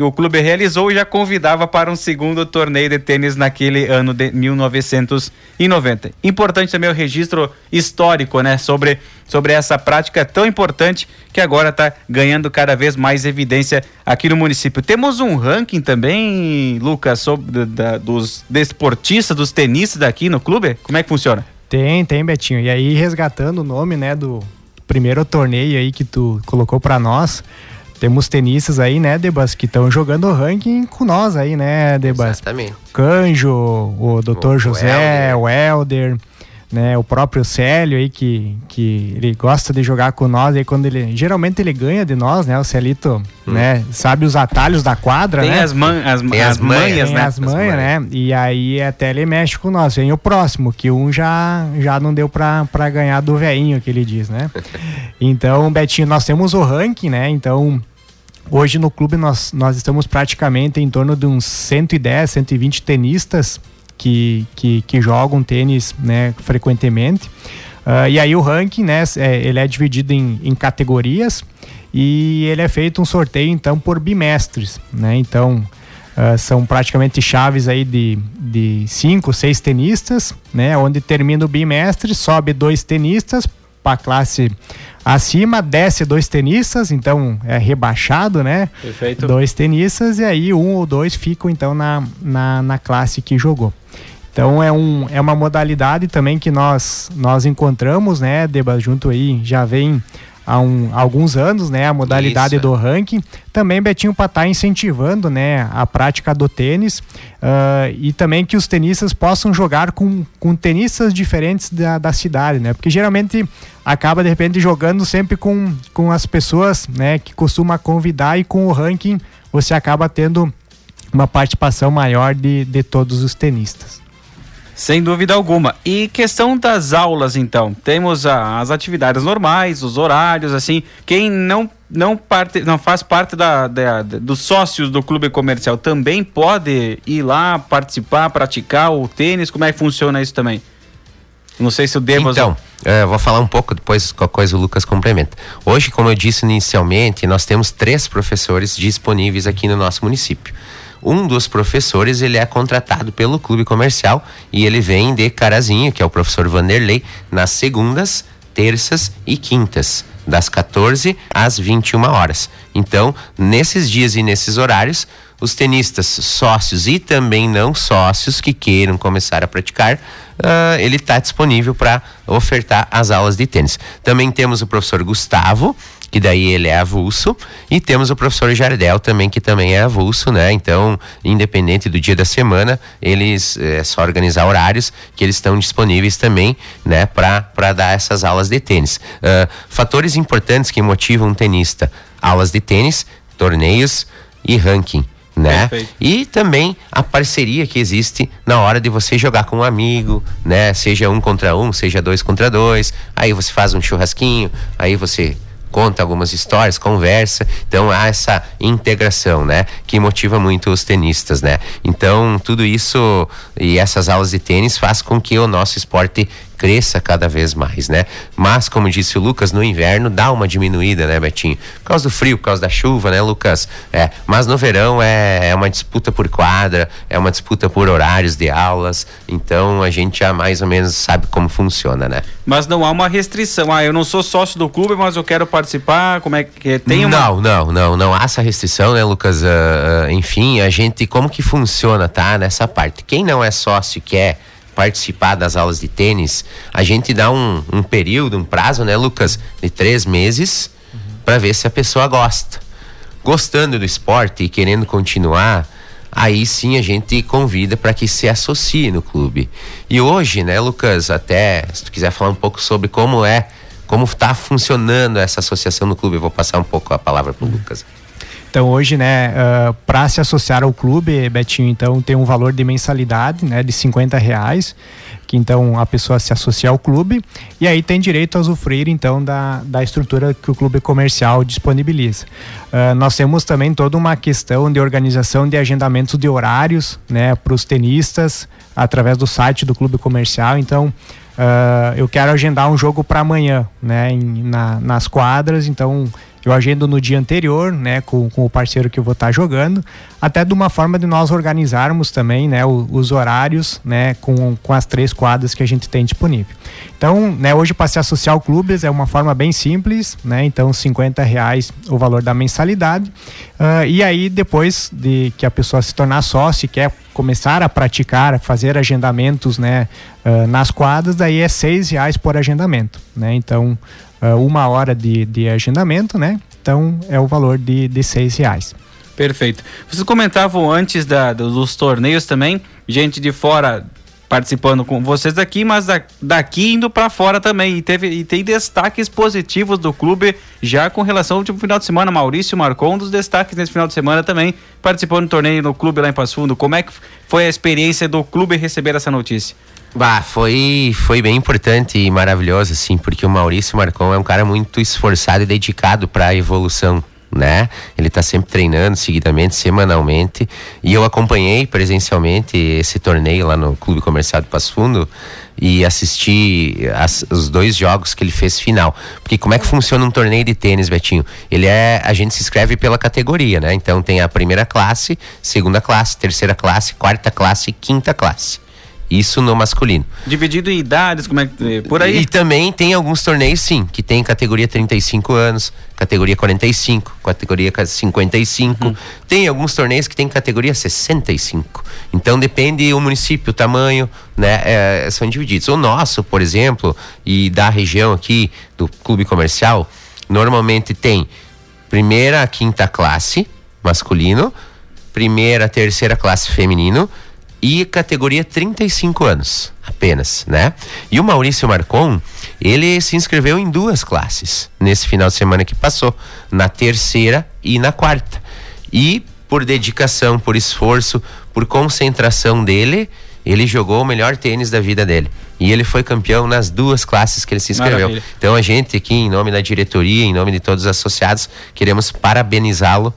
que o clube realizou e já convidava para um segundo torneio de tênis naquele ano de 1990. Importante também o registro histórico, né, sobre, sobre essa prática tão importante que agora está ganhando cada vez mais evidência aqui no município. Temos um ranking também, Lucas, sobre da, dos desportistas, dos tenistas daqui no clube. Como é que funciona? Tem, tem, Betinho. E aí resgatando o nome, né, do primeiro torneio aí que tu colocou para nós. Temos tenistas aí, né, Debas, que estão jogando ranking com nós aí, né, Debas? Exatamente. Canjo, o Dr. José, o Helder, né, o próprio Célio aí que, que ele gosta de jogar com nós aí quando ele geralmente ele ganha de nós, né, o Celito, hum. né, sabe os atalhos da quadra, tem né? As, man, as, tem as, as manhas, tem né? As manhas, né? E aí até ele mexe com nós. Vem o próximo, que um já já não deu pra, pra ganhar do veinho que ele diz, né? [laughs] então, Betinho, nós temos o ranking, né? Então, Hoje no clube nós, nós estamos praticamente em torno de uns 110, 120 tenistas que, que, que jogam tênis né, frequentemente. Uh, e aí o ranking, né, é, ele é dividido em, em categorias e ele é feito um sorteio então por bimestres, né? Então uh, são praticamente chaves aí de, de cinco, seis tenistas, né? Onde termina o bimestre, sobe dois tenistas para a classe acima, desce dois tenistas, então é rebaixado, né? Perfeito. Dois tenistas e aí um ou dois ficam então na, na, na classe que jogou. Então é, um, é uma modalidade também que nós, nós encontramos, né, Deba, junto aí, já vem há, um, alguns anos, né, a modalidade Isso. do ranking. Também, Betinho, para estar tá incentivando, né, a prática do tênis uh, e também que os tenistas possam jogar com, com tenistas diferentes da, da cidade, né, porque geralmente acaba, de repente, jogando sempre com, com as pessoas, né, que costuma convidar e com o ranking você acaba tendo uma participação maior de, de todos os tenistas. Sem dúvida alguma. E questão das aulas, então. Temos a, as atividades normais, os horários, assim. Quem não não, parte, não faz parte da, da, dos sócios do clube comercial também pode ir lá participar, praticar o tênis? Como é que funciona isso também? Não sei se o Debas... Então, é, vou falar um pouco, depois qualquer coisa o Lucas complementa. Hoje, como eu disse inicialmente, nós temos três professores disponíveis aqui no nosso município um dos professores ele é contratado pelo clube comercial e ele vem de Carazinho, que é o professor Vanderlei, nas segundas, terças e quintas, das 14 às 21 horas. Então, nesses dias e nesses horários, os tenistas sócios e também não sócios que queiram começar a praticar, uh, ele está disponível para ofertar as aulas de tênis. Também temos o professor Gustavo, que daí ele é avulso, e temos o professor Jardel também, que também é avulso, né? Então, independente do dia da semana, eles é só organizar horários que eles estão disponíveis também, né, para dar essas aulas de tênis. Uh, fatores importantes que motivam um tenista: aulas de tênis, torneios e ranking né? Perfeito. E também a parceria que existe na hora de você jogar com um amigo, né? Seja um contra um, seja dois contra dois. Aí você faz um churrasquinho, aí você conta algumas histórias, conversa. Então há essa integração, né? Que motiva muito os tenistas, né? Então tudo isso e essas aulas de tênis faz com que o nosso esporte cresça cada vez mais, né? Mas, como disse o Lucas, no inverno dá uma diminuída, né, Betinho? Por causa do frio, por causa da chuva, né, Lucas? É, mas no verão é, é uma disputa por quadra, é uma disputa por horários de aulas, então a gente já mais ou menos sabe como funciona, né? Mas não há uma restrição. Ah, eu não sou sócio do clube, mas eu quero participar. Como é que tem uma... Não, não, não, não há essa restrição, né, Lucas? Uh, uh, enfim, a gente, como que funciona, tá? Nessa parte. Quem não é sócio e quer participar das aulas de tênis, a gente dá um, um período, um prazo, né, Lucas, de três meses uhum. para ver se a pessoa gosta. Gostando do esporte e querendo continuar, aí sim a gente convida para que se associe no clube. E hoje, né, Lucas, até se tu quiser falar um pouco sobre como é, como está funcionando essa associação no clube, eu vou passar um pouco a palavra para o Lucas. Então hoje, né, uh, para se associar ao clube, Betinho, então tem um valor de mensalidade, né, de 50 reais, que então a pessoa se associa ao clube e aí tem direito a usufruir então da, da estrutura que o clube comercial disponibiliza. Uh, nós temos também toda uma questão de organização de agendamentos de horários, né, para os tenistas através do site do clube comercial. Então Uh, eu quero agendar um jogo para amanhã, né, em, na, nas quadras, então eu agendo no dia anterior, né, com, com o parceiro que eu vou estar tá jogando, até de uma forma de nós organizarmos também, né, os, os horários, né, com, com as três quadras que a gente tem disponível. Então, né, hoje para se associar ao clubes é uma forma bem simples, né, então 50 reais o valor da mensalidade, uh, e aí depois de que a pessoa se tornar sócio e quer começar a praticar, fazer agendamentos, né, uh, nas quadras, daí é seis reais por agendamento, né, então uh, uma hora de, de agendamento, né? Então é o valor de, de seis reais. Perfeito. Vocês comentavam antes da, dos torneios também, gente de fora participando com vocês aqui, mas daqui indo para fora também. E, teve, e tem destaques positivos do clube já com relação ao último final de semana. Maurício marcou um dos destaques nesse final de semana também, participando do torneio no clube lá em Passo Fundo. Como é que foi a experiência do clube receber essa notícia? Bah, foi, foi bem importante e maravilhoso, assim, porque o Maurício Marcon é um cara muito esforçado e dedicado para a evolução, né? Ele está sempre treinando seguidamente, semanalmente, e eu acompanhei presencialmente esse torneio lá no Clube Comercial de Passo Fundo e assisti as, os dois jogos que ele fez final. Porque como é que funciona um torneio de tênis, Betinho? Ele é, a gente se inscreve pela categoria, né? Então tem a primeira classe, segunda classe, terceira classe, quarta classe e quinta classe. Isso no masculino. Dividido em idades, como é que. Por aí? E também tem alguns torneios, sim, que tem categoria 35 anos, categoria 45, categoria 55. Uhum. Tem alguns torneios que tem categoria 65. Então depende o município, o tamanho, né? É, são divididos. O nosso, por exemplo, e da região aqui, do clube comercial, normalmente tem primeira a quinta classe masculino, primeira, terceira classe feminino e categoria 35 anos apenas, né? E o Maurício Marcon, ele se inscreveu em duas classes nesse final de semana que passou, na terceira e na quarta. E por dedicação, por esforço, por concentração dele, ele jogou o melhor tênis da vida dele. E ele foi campeão nas duas classes que ele se inscreveu. Maravilha. Então a gente aqui, em nome da diretoria, em nome de todos os associados, queremos parabenizá-lo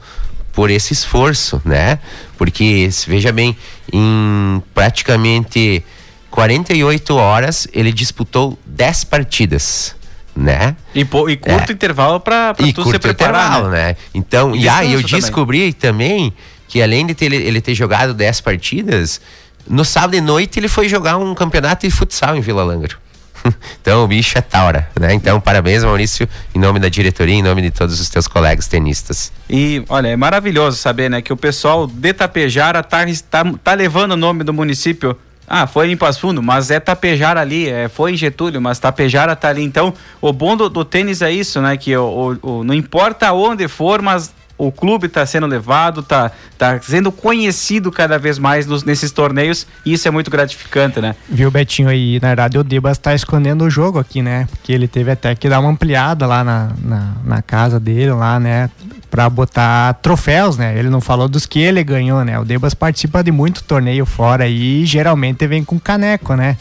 por esse esforço, né? Porque, veja bem, em praticamente 48 horas ele disputou 10 partidas, né? E, e curto é. intervalo para tu curto se preparar, intervalo, né? né? Então, e, e aí eu descobri também. que além de ter, ele ter jogado 10 partidas, no sábado de noite ele foi jogar um campeonato de futsal em Vila Lângaro. [laughs] então o bicho é taura, né? Então parabéns Maurício, em nome da diretoria, em nome de todos os teus colegas tenistas. E olha, é maravilhoso saber, né, que o pessoal de Tapejara tá, tá, tá levando o nome do município ah, foi em Passo Fundo, mas é Tapejara ali, é, foi em Getúlio, mas Tapejara tá ali. Então, o bom do, do tênis é isso, né? Que o, o, o, não importa onde for, mas o clube está sendo levado, está tá sendo conhecido cada vez mais nos, nesses torneios e isso é muito gratificante, né? Viu, Betinho, aí na verdade o Debas está escondendo o jogo aqui, né? Porque ele teve até que dar uma ampliada lá na, na, na casa dele, lá, né? Para botar troféus, né? Ele não falou dos que ele ganhou, né? O Debas participa de muito torneio fora e geralmente vem com caneco, né?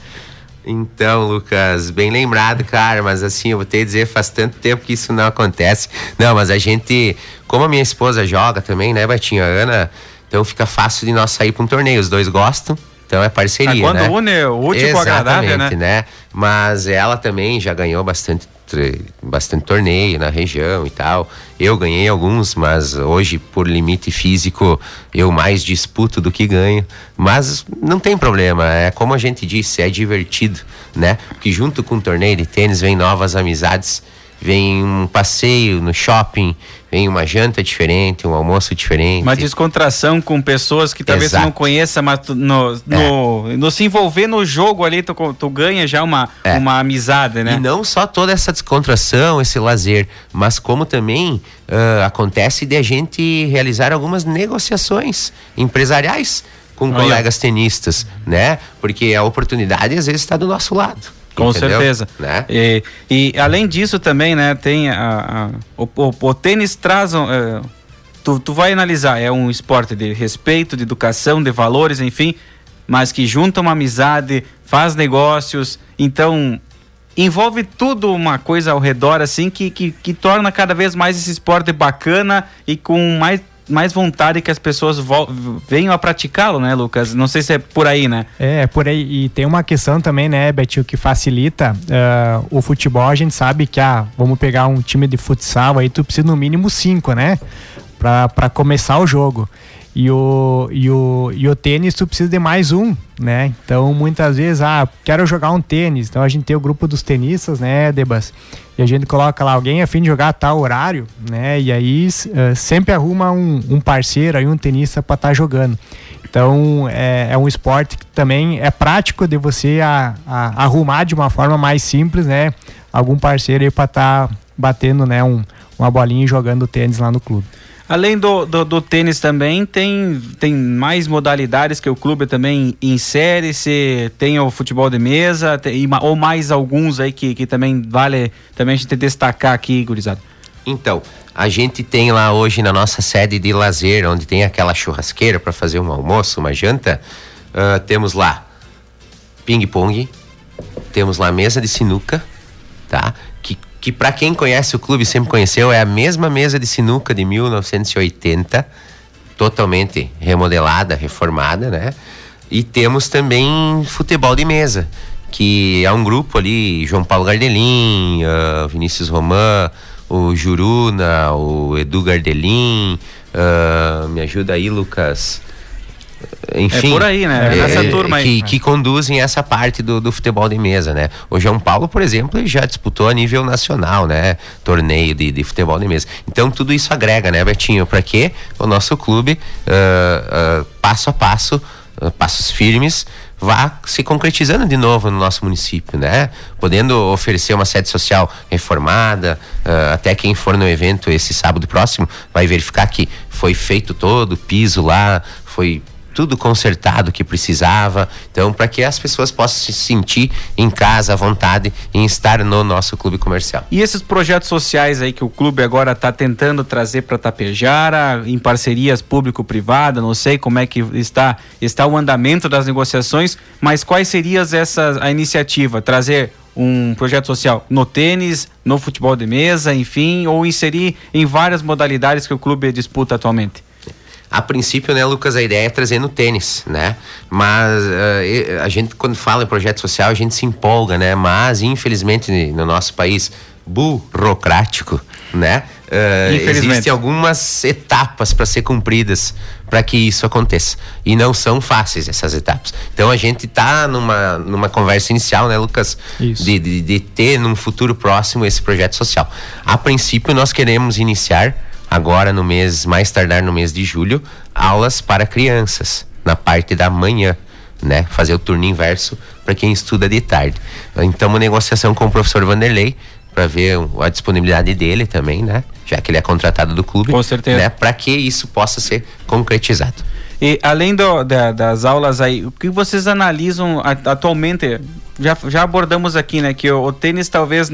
Então, Lucas, bem lembrado, cara, mas assim, eu vou ter que dizer, faz tanto tempo que isso não acontece. Não, mas a gente, como a minha esposa joga também, né, Batinha, Ana, então fica fácil de nós sair para um torneio. Os dois gostam, Então é parceria, É quando né? une o útil com o agradável, Exatamente, né? Mas ela também já ganhou bastante bastante torneio na região e tal. Eu ganhei alguns, mas hoje por limite físico eu mais disputo do que ganho. Mas não tem problema, é como a gente disse, é divertido, né? Porque junto com o torneio de tênis vem novas amizades, vem um passeio no shopping, vem uma janta diferente, um almoço diferente. Uma descontração com pessoas que talvez Exato. não conheça, mas tu, no, no, no se envolver no jogo ali, tu, tu ganha já uma, É. uma amizade, né? E não só toda essa descontração, esse lazer, mas como também ah, acontece de a gente realizar algumas negociações empresariais com ó. colegas tenistas, né? Porque a oportunidade às vezes está do nosso lado. Com entendeu? certeza. Né? E, e além disso também, né, tem a, a- o, o- o tênis traz um, é, tu, tu vai analisar, é um esporte de respeito, de educação, de valores, enfim, mas que junta uma amizade, faz negócios, então envolve tudo uma coisa ao redor assim que, que, que torna cada vez mais esse esporte bacana e com mais mais vontade que as pessoas venham a praticá-lo, né, Lucas? Não sei se é por aí, né? É, por aí. E tem uma questão também, né, Betinho, que facilita ah, o futebol. A gente sabe que, ah, vamos pegar um time de futsal aí, tu precisa no mínimo cinco, né? Pra começar o jogo. E o, e, o, e o tênis, tu precisa de mais um, né? Então, muitas vezes, ah, quero jogar um tênis. Então, a gente tem o grupo dos tenistas, né, Debas? E a gente coloca lá alguém a fim de jogar a tal horário, né? E aí eh, sempre arruma um, um parceiro aí, um tenista para estar jogando. Então é, é um esporte que também é prático de você a- a- arrumar de uma forma mais simples, né? Algum parceiro aí para estar batendo, né? Um, uma bolinha e jogando tênis lá no clube. Além do, do, do tênis também, tem, tem mais modalidades que o clube também insere, se tem o futebol de mesa, tem- ou mais alguns aí que, que também vale também a gente destacar aqui, gurizada. Então, a gente tem lá hoje na nossa sede de lazer, onde tem aquela churrasqueira para fazer um almoço, uma janta, ah, temos lá ping-pong, temos lá mesa de sinuca, tá? Que, para quem conhece o clube, sempre conheceu, é a mesma mesa de sinuca de 1980, totalmente remodelada, reformada, né? E temos também futebol de mesa, que é um grupo ali, João Paulo Gardelin, ah, Vinícius Roman, o Juruna, o Edu Gardelin, ah, me ajuda aí, Lucas. Enfim, É por aí, né? É nessa turma aí. que, que conduzem essa parte do, do futebol de mesa, né? O João Paulo, por exemplo, já disputou a nível nacional, né? Torneio de, de futebol de mesa. Então tudo isso agrega, né, Betinho? Para que o nosso clube, ah, ah, passo a passo, ah, passos firmes, vá se concretizando de novo no nosso município, né? Podendo oferecer uma sede social reformada, ah, até quem for no evento esse sábado próximo vai verificar que foi feito todo o piso lá, foi tudo consertado que precisava. Então, para que as pessoas possam se sentir em casa à vontade em estar no nosso clube comercial. E esses projetos sociais aí que o clube agora está tentando trazer para Tapejara, em parcerias público-privada, não sei como é que está, está o andamento das negociações, mas quais seriam essas a iniciativa? Trazer um projeto social no tênis, no futebol de mesa, enfim, ou inserir em várias modalidades que o clube disputa atualmente? A princípio, né, Lucas, a ideia é trazer no tênis, né? Mas e- a gente, quando fala em projeto social, a gente se empolga, né? Mas, infelizmente, no nosso país burocrático, né? Infelizmente. existem algumas etapas para ser cumpridas para que isso aconteça. E não são fáceis essas etapas. Então a gente tá numa, numa conversa inicial, né, Lucas? De, de, de ter num futuro próximo esse projeto social. A princípio, nós queremos iniciar agora no mês, mais tardar no mês de julho, aulas para crianças, na parte da manhã, né? Fazer o turno inverso para quem estuda de tarde. Então, uma negociação com o professor Vanderlei para ver a disponibilidade dele também, né? Já que ele é contratado do clube. Com certeza. Né? Para que isso possa ser concretizado. E além do- da- das aulas aí, o que vocês analisam atualmente? Já, já abordamos aqui, né, que o, o tênis talvez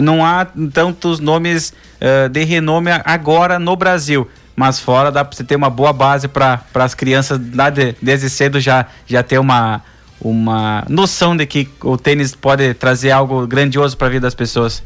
não há tantos nomes eh, de renome agora no Brasil, mas fora dá para você ter uma boa base para as crianças lá de- desde cedo já, já ter uma, uma noção de que o tênis pode trazer algo grandioso para a vida das pessoas.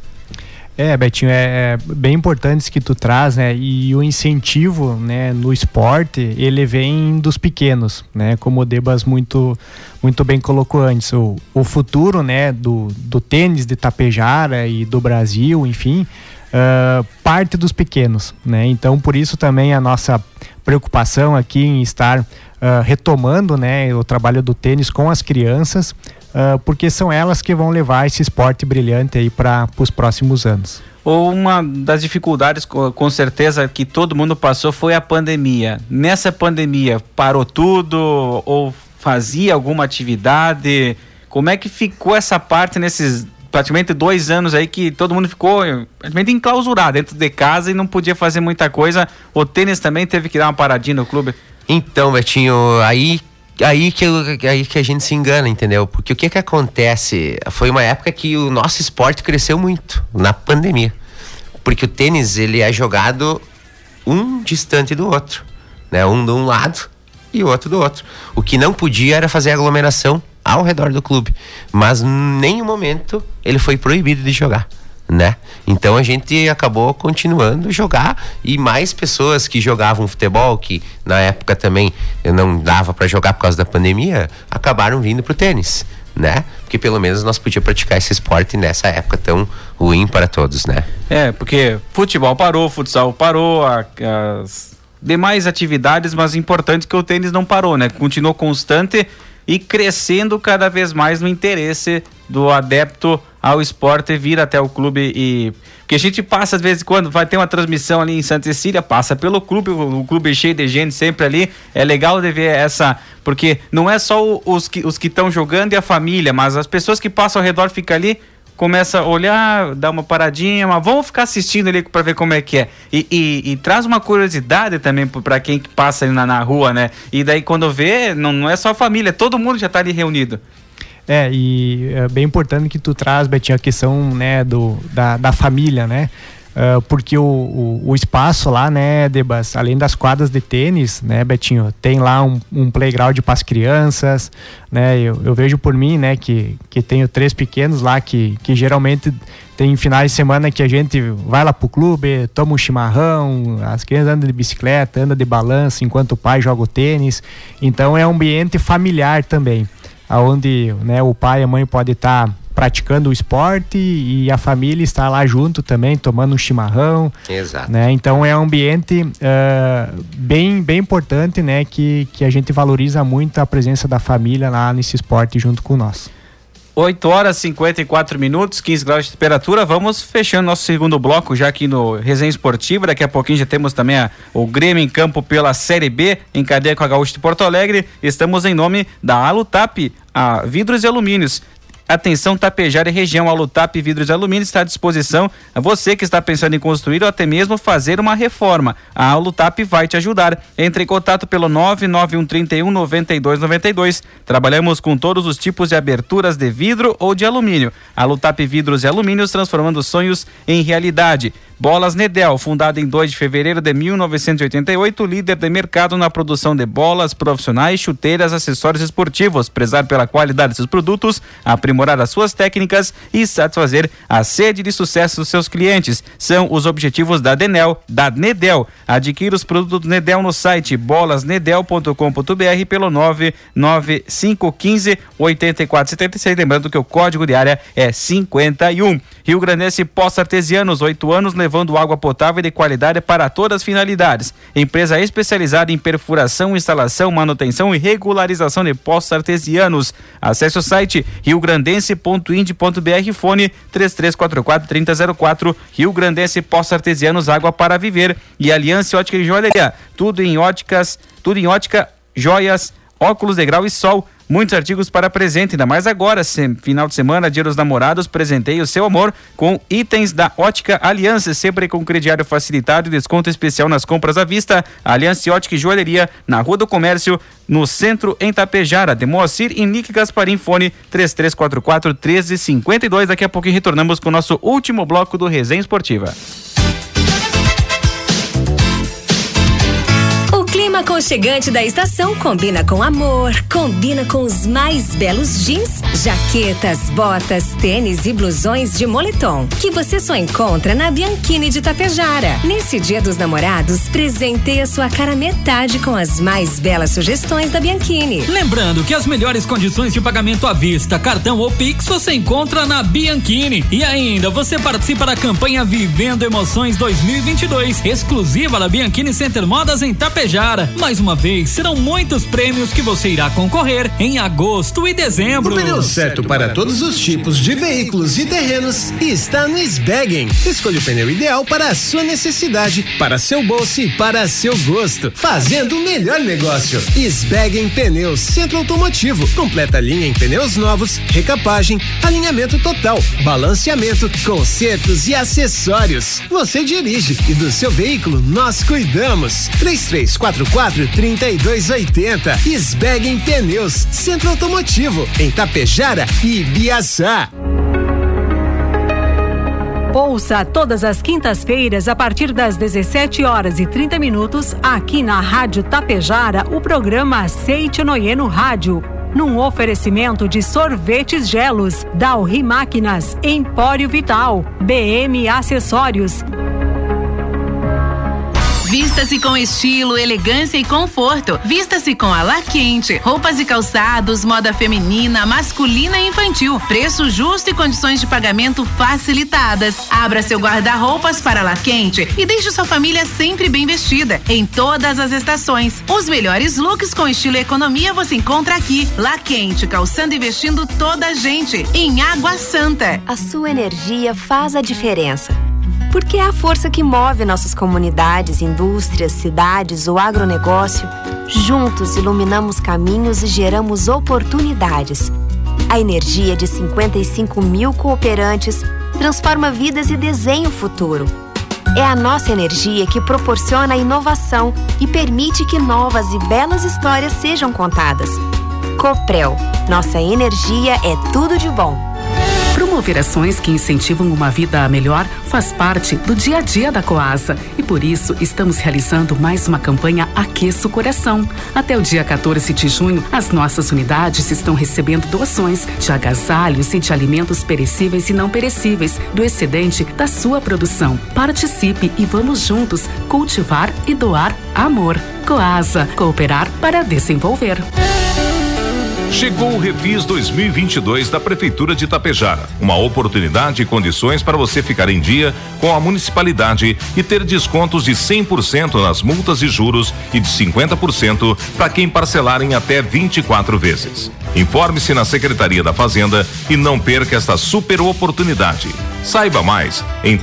É, Betinho, é, é bem importante isso que tu traz, né? E o incentivo, né, no esporte, ele vem dos pequenos, né? Como o Debas muito, muito bem colocou antes. O, o futuro, né, do, do tênis de Tapejara e do Brasil, enfim, uh, parte dos pequenos, né? Então, por isso também a nossa preocupação aqui em estar uh, retomando, né, o trabalho do tênis com as crianças, uh, porque são elas que vão levar esse esporte brilhante aí para os próximos anos. Ou uma das dificuldades, com certeza, que todo mundo passou foi a pandemia. Nessa pandemia, parou tudo ou fazia alguma atividade? Como é que ficou essa parte nesses praticamente dois anos aí que todo mundo ficou praticamente enclausurado dentro de casa e não podia fazer muita coisa? O tênis também teve que dar uma paradinha no clube? Então, Betinho, aí aí que, aí que a gente se engana, entendeu? Porque o que que acontece? Foi uma época que o nosso esporte cresceu muito, na pandemia. Porque o tênis, ele é jogado um distante do outro, né? Um de um lado e o outro do outro. O que não podia era fazer aglomeração ao redor do clube, mas em nenhum momento ele foi proibido de jogar né? Então a gente acabou continuando jogar e mais pessoas que jogavam futebol, que na época também não dava para jogar por causa da pandemia, acabaram vindo pro tênis, né? Porque pelo menos nós podíamos praticar esse esporte nessa época tão ruim para todos, né? É, porque futebol parou, futsal parou, as demais atividades, mas importante que o tênis não parou, né? Continuou constante e crescendo cada vez mais no interesse do adepto ao esporte vir até o clube e que a gente passa às vezes quando vai ter uma transmissão ali em Santa Cecília, passa pelo clube, o clube é cheio de gente sempre ali. É legal de ver essa, porque não é só os que os que estão jogando e a família, mas as pessoas que passam ao redor ficam ali começa a olhar, dá uma paradinha, mas vamos ficar assistindo ali para ver como é que é. E, e, e traz uma curiosidade também para quem passa ali na, na rua, né? E daí quando vê, não, não é só a família, todo mundo já tá ali reunido. É, e é bem importante que tu traz, Betinho, a questão né, do, da, da família, né? Uh, porque o, o, o, espaço lá, né, Debas, além das quadras de tênis, né, Betinho, tem lá um, um playground para as crianças, né, eu, eu, vejo por mim, né, que, que tenho três pequenos lá que, que geralmente tem finais de semana que a gente vai lá pro clube, toma um chimarrão, as crianças andam de bicicleta, andam de balanço enquanto o pai joga o tênis, então é um ambiente familiar também onde né, o pai e a mãe podem estar tá praticando o esporte e a família está lá junto também, tomando um chimarrão. Exato. Né? Então é um ambiente uh, bem, bem importante, né? Que, que a gente valoriza muito a presença da família lá nesse esporte junto com nós. 8 horas e 54 minutos, 15 graus de temperatura. Vamos fechando nosso segundo bloco já aqui no Resenha Esportiva. Daqui a pouquinho já temos também a, o Grêmio em campo pela Série B, em cadeia com a Gaúcha de Porto Alegre. Estamos em nome da Alutap, a Vidros e Alumínios. Atenção Tapejara e região, a Lutap Vidros e Alumínio está à disposição. Você que está pensando em construir ou até mesmo fazer uma reforma. A Alutap vai te ajudar. Entre em contato pelo 99131 9292. Trabalhamos com todos os tipos de aberturas de vidro ou de alumínio. A Lutap Vidros e Alumínios transformando sonhos em realidade. Bolas Nedel, fundada em 2 de fevereiro de 1988, líder de mercado na produção de bolas profissionais, chuteiras, acessórios esportivos, prezar pela qualidade de seus produtos, aprimorar as suas técnicas e satisfazer a sede de sucesso dos seus clientes. São os objetivos da Denel, da Nedel. Adquira os produtos Nedel no site bolasnedel.com.br pelo 99515 8476. Lembrando que o código de área é 51. Rio Grandense Poços Artesianos, oito anos, levando água potável de qualidade para todas as finalidades. Empresa especializada em perfuração, instalação, manutenção e regularização de poços artesianos. Acesse o site riograndense.ind.br, fone 3344-3004. Rio Grandense Poços Artesianos, água para viver. E Aliança Ótica e Joalheria, tudo em óticas, tudo em ótica, joias, óculos de grau e sol Muitos artigos para presente, ainda mais agora, final de semana, dia dos namorados, presentei o seu amor com itens da Ótica Aliança, sempre com crediário facilitado e desconto especial nas compras à vista. Aliança Ótica e Joalheria, na Rua do Comércio, no centro em Tapejara. De Moacir e Nick Gasparim, fone 3344 1352. Daqui a pouquinho retornamos com o nosso último bloco do Resenha Esportiva clima aconchegante da estação combina com amor, combina com os mais belos jeans, jaquetas, botas, tênis e blusões de moletom, que você só encontra na Bianchini de Tapejara. Nesse Dia dos Namorados, presenteie a sua cara metade com as mais belas sugestões da Bianchini. Lembrando que as melhores condições de pagamento à vista, cartão ou Pix você encontra na Bianchini. E ainda, você participa da campanha Vivendo Emoções 2022, exclusiva da Bianchini Center Modas em Tapejara. Mais uma vez, serão muitos prêmios que você irá concorrer em agosto e dezembro. O pneu certo para todos os tipos de veículos e terrenos está no Sbaggen. Escolha o pneu ideal para a sua necessidade, para seu bolso e para seu gosto, fazendo o melhor negócio. Sbaggen Pneus Centro Automotivo, completa linha em pneus novos, recapagem, alinhamento total, balanceamento, consertos e acessórios. Você dirige e do seu veículo nós cuidamos. 3344 3280. Sbaggen Pneus Centro Automotivo em Tapejara e Biaçá. Ouça todas as quintas-feiras, a partir das 17 horas e 30 minutos, aqui na Rádio Tapejara, o programa Aceite Noeno Rádio. Num oferecimento de sorvetes gelos, Dalri Máquinas, Empório Vital, BM Acessórios, Vista-se com estilo, elegância e conforto. Vista-se com a La Quente. Roupas e calçados, moda feminina, masculina e infantil. Preço justo e condições de pagamento facilitadas. Abra seu guarda-roupas para La Quente e deixe sua família sempre bem vestida. Em todas as estações. Os melhores looks com estilo e economia você encontra aqui. La Quente, calçando e vestindo toda a gente. Em Água Santa. A sua energia faz a diferença porque é a força que move nossas comunidades, indústrias, cidades, o agronegócio. Juntos iluminamos caminhos e geramos oportunidades. A energia de 55 mil cooperantes transforma vidas e desenha o futuro. É a nossa energia que proporciona a inovação e permite que novas e belas histórias sejam contadas. Coprel, nossa energia é tudo de bom. Promover ações que incentivam uma vida melhor faz parte do dia a dia da Coasa e por isso estamos realizando mais uma campanha Aqueça o Coração. Até o dia 14 de junho, as nossas unidades estão recebendo doações de agasalhos e de alimentos perecíveis e não perecíveis do excedente da sua produção. Participe e vamos juntos cultivar e doar amor. Coasa, cooperar para desenvolver. Chegou o Refis 2022 da Prefeitura de Itapejara. Uma oportunidade e condições para você ficar em dia com a municipalidade e ter descontos de 100% nas multas e juros e de 50% para quem parcelar em até 24 vezes. Informe-se na Secretaria da Fazenda e não perca esta super oportunidade. Saiba mais em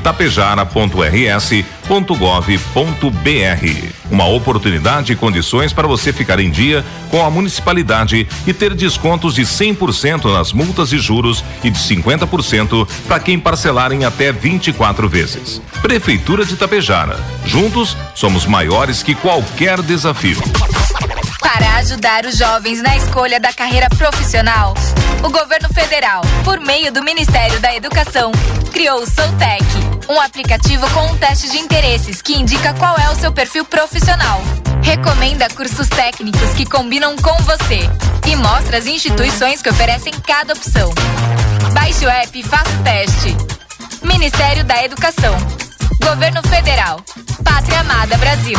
tapejara.rs.gov.br. Uma oportunidade e condições para você ficar em dia com a municipalidade e ter descontos de 100% nas multas e juros e de 50% para quem parcelar em até 24 vezes. Prefeitura de Tapejara. Juntos somos maiores que qualquer desafio. Para ajudar os jovens na escolha da carreira profissional, o governo federal, por meio do Ministério da Educação, criou o Soutec, um aplicativo com um teste de interesses que indica qual é o seu perfil profissional. Recomenda cursos técnicos que combinam com você e mostra as instituições que oferecem cada opção. Baixe o app e faça o teste. Ministério da Educação. Governo Federal. Pátria Amada Brasil.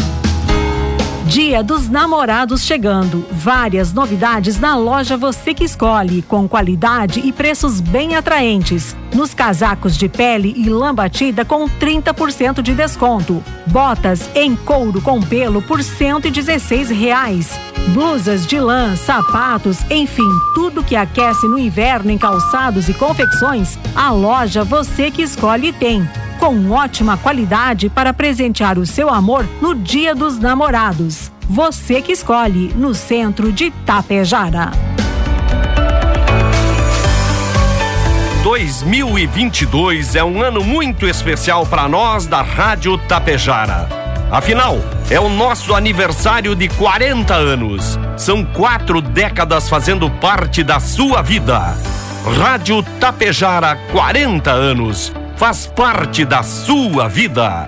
Dia dos Namorados chegando. Várias novidades na loja Você que Escolhe, com qualidade e preços bem atraentes. Nos casacos de pele e lã batida com 30% de desconto. Botas em couro com pelo por 116 reais. Blusas de lã, sapatos, enfim, tudo que aquece no inverno em calçados e confecções, a loja Você que Escolhe tem com ótima qualidade para presentear o seu amor no Dia dos Namorados. Você que escolhe, no centro de Tapejara. 2022 é um ano muito especial para nós da Rádio Tapejara. Afinal, é o nosso aniversário de 40 anos. São quatro décadas fazendo parte da sua vida. Rádio Tapejara, 40 anos. Faz parte da sua vida.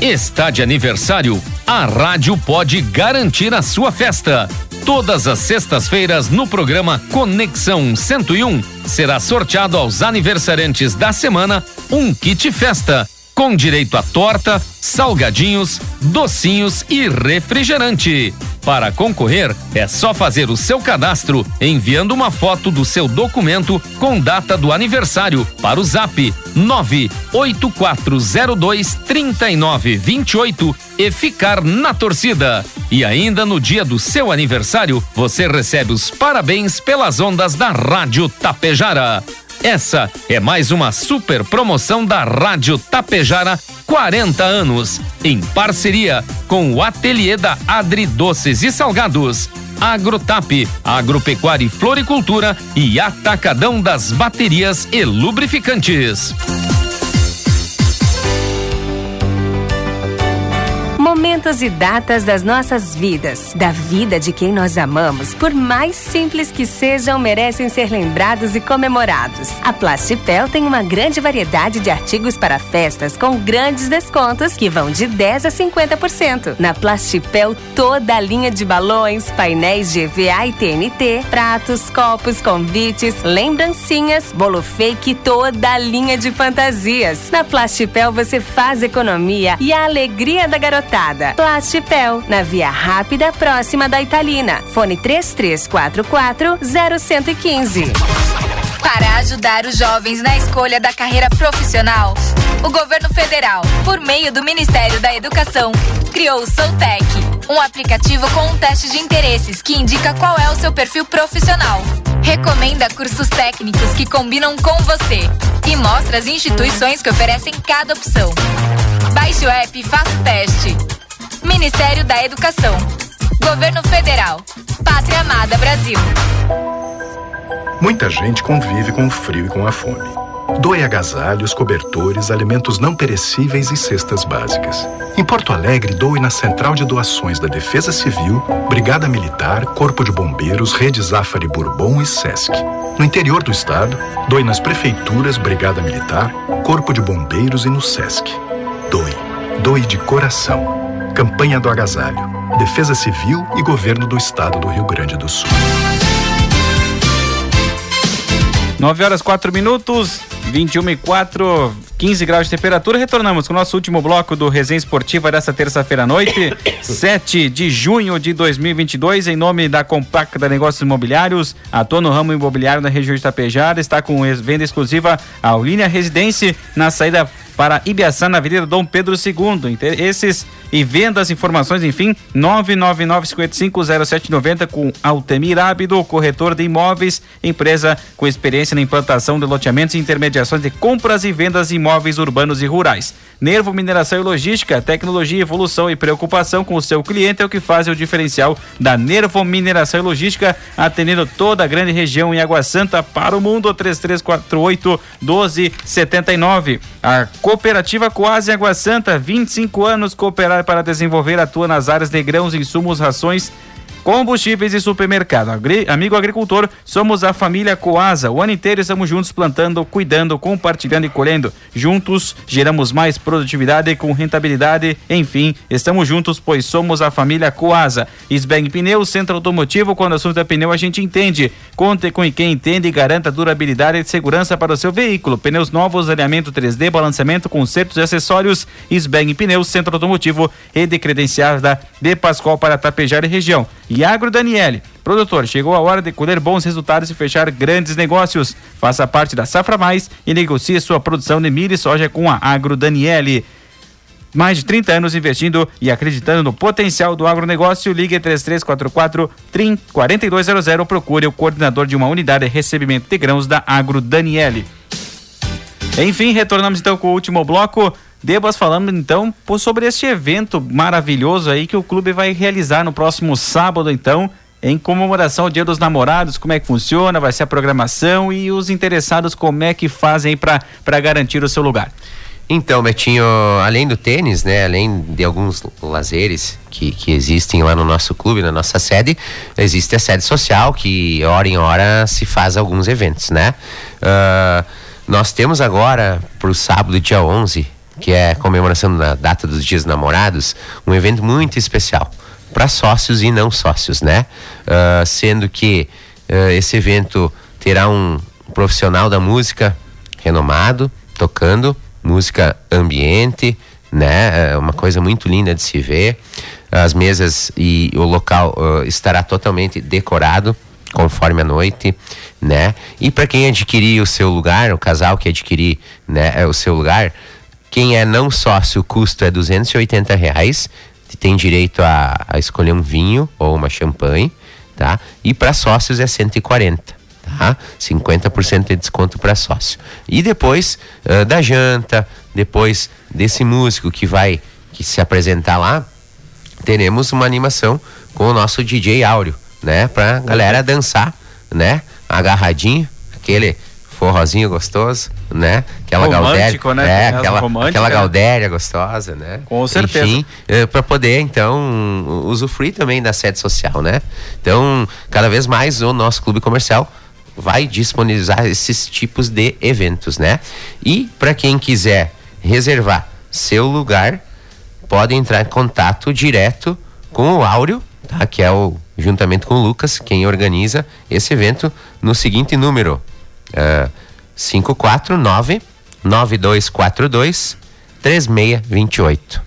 Está de aniversário? A rádio pode garantir a sua festa. Todas as sextas-feiras no programa Conexão 101 será sorteado aos aniversariantes da semana um kit festa com direito a torta, salgadinhos, docinhos e refrigerante. Para concorrer, é só fazer o seu cadastro enviando uma foto do seu documento com data do aniversário para o zap 98402 3928 e ficar na torcida. E ainda no dia do seu aniversário, você recebe os parabéns pelas ondas da Rádio Tapejara. Essa é mais uma super promoção da Rádio Tapejara 40 anos, em parceria com o Ateliê da Adri Doces e Salgados, Agrotap, Agropecuária e Floricultura e Atacadão das Baterias e Lubrificantes. Momentos e datas das nossas vidas, da vida de quem nós amamos, por mais simples que sejam, merecem ser lembrados e comemorados. A Plastipel tem uma grande variedade de artigos para festas com grandes descontos que vão de 10 a 50%. Na Plastipel, toda a linha de balões, painéis EVA e TNT, pratos, copos, convites, lembrancinhas, bolo fake toda a linha de fantasias. Na Plastipel você faz economia e a alegria da garotada. Plastipel, na via rápida próxima da Italina. Fone 3344 0115. Para ajudar os jovens na escolha da carreira profissional, o governo federal, por meio do Ministério da Educação, criou o Soutec, um aplicativo com um teste de interesses que indica qual é o seu perfil profissional. Recomenda cursos técnicos que combinam com você e mostra as instituições que oferecem cada opção. Baixe o app e faça o teste. Ministério da Educação. Governo Federal. Pátria Amada Brasil. Muita gente convive com o frio e com a fome. Doe agasalhos, cobertores, alimentos não perecíveis e cestas básicas. Em Porto Alegre, doe na Central de Doações da Defesa Civil, Brigada Militar, Corpo de Bombeiros, Rede Zafari Bourbon e Sesc. No interior do estado, doe nas prefeituras, Brigada Militar, Corpo de Bombeiros e no Sesc. Doe. Doe de coração. Campanha do Agasalho. Defesa Civil e Governo do Estado do Rio Grande do Sul. 9 horas 4 minutos, 21 e 4, 15 graus de temperatura. Retornamos com o nosso último bloco do Resenha Esportiva dessa terça-feira à noite, [coughs] 7 de junho de 2022. Em nome da Compacta Negócios Imobiliários, atua no ramo imobiliário na região de Itapejara, está com venda exclusiva a Aulinha Residência na saída para Ibiaçá, na Avenida Dom Pedro II. Esses e vendas, informações, enfim, 999-550790 com Altemir Ábido, corretor de imóveis, empresa com experiência na implantação de loteamentos e intermediações de compras e vendas de imóveis urbanos e rurais. Nervo Mineração e Logística, tecnologia, evolução e preocupação com o seu cliente é o que faz o diferencial da Nervo Mineração e Logística, atendendo toda a grande região em Água Santa para o mundo, 3348 1279. A Cooperativa Coase Água Santa, 25 anos cooperar para desenvolver, atua nas áreas de grãos, insumos, rações Combustíveis e supermercado. Agri amigo agricultor, somos a família Coasa. O ano inteiro estamos juntos plantando, cuidando, compartilhando e colhendo. Juntos geramos mais produtividade com rentabilidade. Enfim, estamos juntos, pois somos a família Coasa. Sbang Pneus, centro automotivo. Quando o assunto é pneu, a gente entende. Conte com quem entende e garanta durabilidade e segurança para o seu veículo. Pneus novos, alinhamento 3D, balanceamento, consertos e acessórios. Sbang Pneus, centro automotivo. Rede credenciada de Pascoal para Tapejar e região. E Agro Daniele. Produtor, chegou a hora de colher bons resultados e fechar grandes negócios. Faça parte da Safra Mais e negocie sua produção de milho e soja com a Agro Daniele. Mais de 30 anos investindo e acreditando no potencial do agronegócio. Ligue 3344 4200. Procure o coordenador de uma unidade de recebimento de grãos da Agro Daniele. Enfim, retornamos então com o último bloco. Debas falando então sobre este evento maravilhoso aí que o clube vai realizar no próximo sábado, então, em comemoração ao Dia dos Namorados, como é que funciona, vai ser a programação e os interessados como é que fazem para garantir o seu lugar. Então, Betinho, além do tênis, né, além de alguns lazeres que, que existem lá no nosso clube, na nossa sede, existe a sede social que hora em hora se faz alguns eventos, né? Uh, nós temos agora, para o sábado, dia 11, que é comemoração da data dos Dias Namorados, um evento muito especial para sócios e não sócios, né? Uh, sendo que uh, esse evento terá um profissional da música renomado tocando música ambiente, né? É uma coisa muito linda de se ver. As mesas e o local uh, estará totalmente decorado conforme a noite, né? E para quem adquirir o seu lugar, o casal que adquirir, né, o seu lugar, quem é não sócio, o custo é 280 reais. Tem direito a, a escolher um vinho ou uma champanhe, tá? E para sócios é 140 tá? 50% de desconto para sócio. E depois uh, da janta, depois desse músico que vai que se apresentar lá, teremos uma animação com o nosso DJ Áureo, né? Pra galera dançar, né? Agarradinho, aquele forrozinho gostoso, né? Aquela Romântico, gaudéria, né? é, aquela, aquela né? gaudéria gostosa, né? Com certeza. Enfim, é, para poder então usufruir também da sede social, né? Então, cada vez mais o nosso clube comercial vai disponibilizar esses tipos de eventos, né? E para quem quiser reservar seu lugar, pode entrar em contato direto com o Áureo, tá? Que é o juntamente com o Lucas, quem organiza esse evento no seguinte número: uh, 549 9242 3628.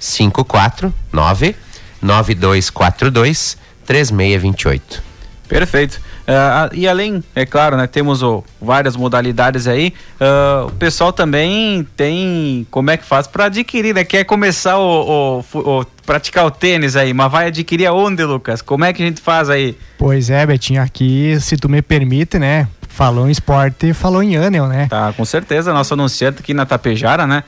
549 9242 3628. Perfeito. Uh, e além, é claro, né, temos oh, várias modalidades aí. Uh, o pessoal também tem como é que faz para adquirir, né? Quer começar o, o, o, praticar o tênis aí, mas vai adquirir aonde, Lucas? Como é que a gente faz aí? Pois é, Betinho, aqui, se tu me permite, né? Falou em esporte, falou em Anel, né? Tá, com certeza, nosso anunciante aqui na Tapejara, né?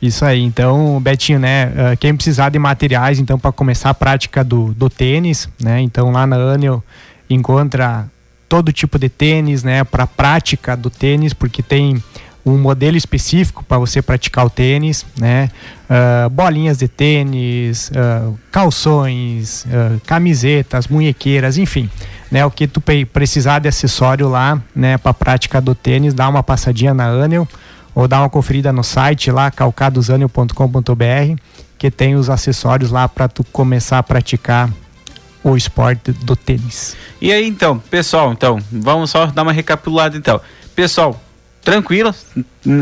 Isso aí, então, Betinho, né? Uh, quem precisar de materiais, então, para começar a prática do, do tênis, né? Então, lá na Anel encontra todo tipo de tênis, né, para prática do tênis, porque tem um modelo específico para você praticar o tênis, né? Uh, bolinhas de tênis, uh, calções, uh, camisetas, munhequeiras, enfim, né? O que tu precisar de acessório lá, né? Para prática do tênis, dá uma passadinha na Anel ou dá uma conferida no site lá calcadosanel.com.br que tem os acessórios lá para tu começar a praticar o esporte do tênis. E aí então, pessoal, então, vamos só dar uma recapitulada então. Pessoal, tranquilo,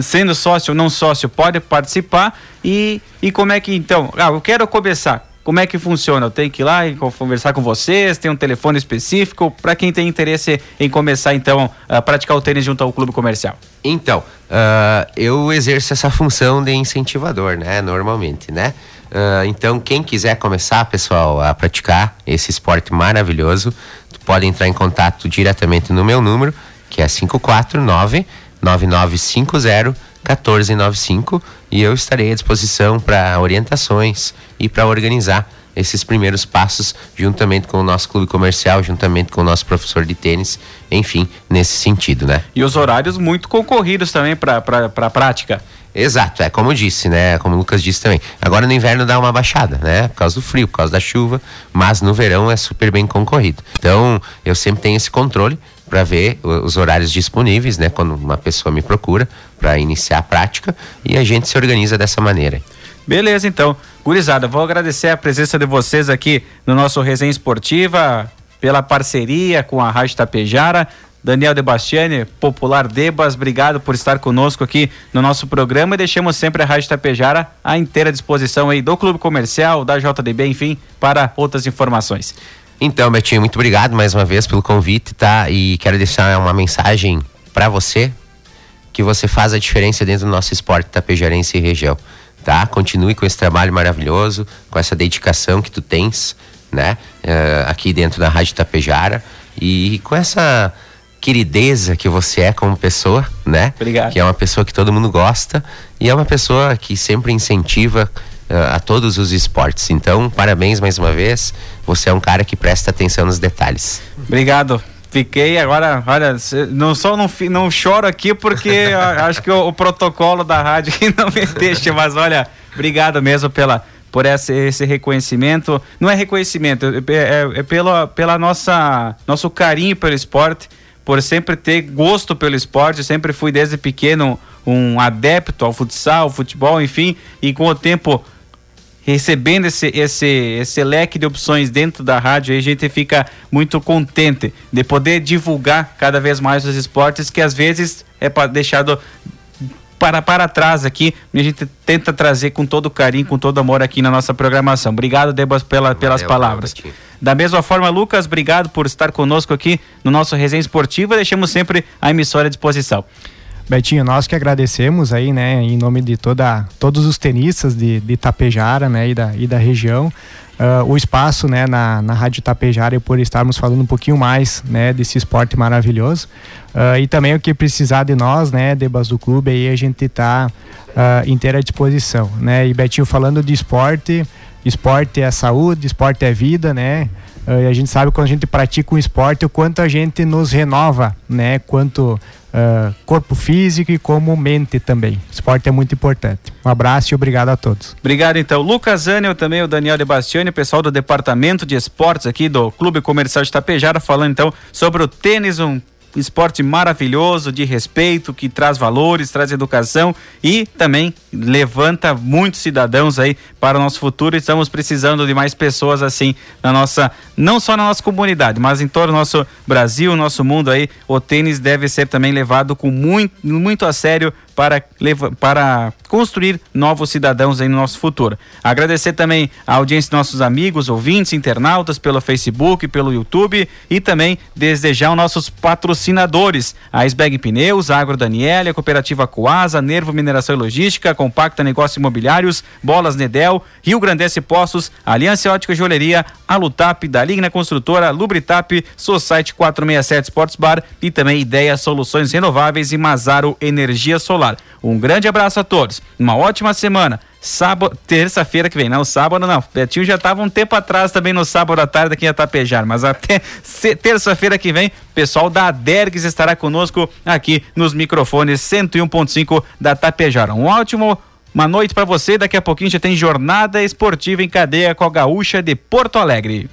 sendo sócio ou não sócio, pode participar e, e como é que então, ah, eu quero começar. Como é que funciona? Eu tenho que ir lá e conversar com vocês? Tem um telefone específico para quem tem interesse em começar então a praticar o tênis junto ao clube comercial? Então, uh, eu exerço essa função de incentivador, né? Normalmente, né? Uh, então, quem quiser começar, pessoal, a praticar esse esporte maravilhoso, pode entrar em contato diretamente no meu número, que é 549 9950 1495 e eu estarei à disposição para orientações e para organizar esses primeiros passos juntamente com o nosso clube comercial, juntamente com o nosso professor de tênis, enfim, nesse sentido, né? E os horários muito concorridos também para pra prática. Exato, é como eu disse, né? Como o Lucas disse também. Agora no inverno dá uma baixada, né? Por causa do frio, por causa da chuva, mas no verão é super bem concorrido. Então, eu sempre tenho esse controle para ver os horários disponíveis, né? Quando uma pessoa me procura para iniciar a prática e a gente se organiza dessa maneira. Beleza, então. Gurizada, vou agradecer a presença de vocês aqui no nosso Resenha Esportiva, pela parceria com a Rádio Tapejara. Daniel Debastiani, Popular Debas, obrigado por estar conosco aqui no nosso programa e deixamos sempre a Rádio Tapejara à inteira disposição aí do Clube Comercial, da JDB, enfim, para outras informações. Então, Betinho, muito obrigado mais uma vez pelo convite, tá? E quero deixar uma mensagem para você, que você faz a diferença dentro do nosso esporte tapejarense e região, tá? Continue com esse trabalho maravilhoso, com essa dedicação que tu tens, né? Uh, aqui dentro da Rádio Tapejara e com essa querideza que você é como pessoa, né? Obrigado. Que é uma pessoa que todo mundo gosta e é uma pessoa que sempre incentiva uh, a todos os esportes. Então, parabéns mais uma vez. Você é um cara que presta atenção nos detalhes. Obrigado. Fiquei agora, olha, não só não, não choro aqui porque [laughs] acho que o, o, protocolo da rádio [laughs] não me deixa, mas olha, obrigado mesmo pela por esse, esse reconhecimento. Não é reconhecimento, é, é, é pelo, pela nossa nosso carinho pelo esporte por sempre ter gosto pelo esporte, sempre fui desde pequeno um adepto ao futsal, ao futebol, enfim, e com o tempo recebendo esse, esse, esse leque de opções dentro da rádio, a gente fica muito contente de poder divulgar cada vez mais os esportes que às vezes é deixado para, para trás aqui e a gente tenta trazer com todo carinho, com todo amor aqui na nossa programação. Obrigado, Debas, pela, pelas palavras. Da mesma forma, Lucas, obrigado por estar conosco aqui no nosso Resenha Esportiva. Deixamos sempre a emissora à disposição. Betinho, nós que agradecemos aí, né, em nome de toda, todos os tenistas de, de Tapejara, né, e da, e da região, uh, o espaço, né, na, na Rádio Tapejara e por estarmos falando um pouquinho mais, né, desse esporte maravilhoso. Uh, e também o que precisar de nós, né, Debas do Clube, aí a gente está uh, inteira à disposição, né. E Betinho, falando de esporte, esporte é saúde, esporte é vida, né? E a gente sabe quando a gente pratica um esporte o quanto a gente nos renova, né? Quanto uh, corpo físico e como mente também. Esporte é muito importante. Um abraço e obrigado a todos. Obrigado então. Lucas Anel, também o Daniel de Bastiani, pessoal do Departamento de Esportes aqui do Clube Comercial de Tapejara, falando então sobre o tênis, um esporte maravilhoso, de respeito, que traz valores, traz educação e também levanta muitos cidadãos aí para o nosso futuro. Estamos precisando de mais pessoas assim na nossa, não só na nossa comunidade, mas em todo o nosso Brasil, nosso mundo aí. O tênis deve ser também levado com muito, muito a sério para, para construir novos cidadãos no nosso futuro. Agradecer também a audiência dos nossos amigos, ouvintes, internautas pelo Facebook, pelo YouTube e também desejar os nossos patrocinadores, a Sbeg Pneus, a Agro Daniela, a Cooperativa Coasa, Nervo Mineração e Logística, Compacta Negócios Imobiliários, Bolas Nedel, Rio Grandense Postos, Aliança Ótica Joalheria, Alutap, Daligna Construtora, Lubritap, Society 467 Sports Bar e também Ideia Soluções Renováveis e Mazaro Energia Solar. Um grande abraço a todos, uma ótima semana. Sábado, terça-feira que vem, não, sábado não. Betinho já estava um tempo atrás também no sábado à tarde aqui em Atapejar, mas até [laughs] terça-feira que vem, pessoal da Adergs estará conosco aqui nos microfones 101.5 da Tapejara. Um ótimo uma noite para você. Daqui a pouquinho já tem jornada esportiva em cadeia com a Gaúcha de Porto Alegre.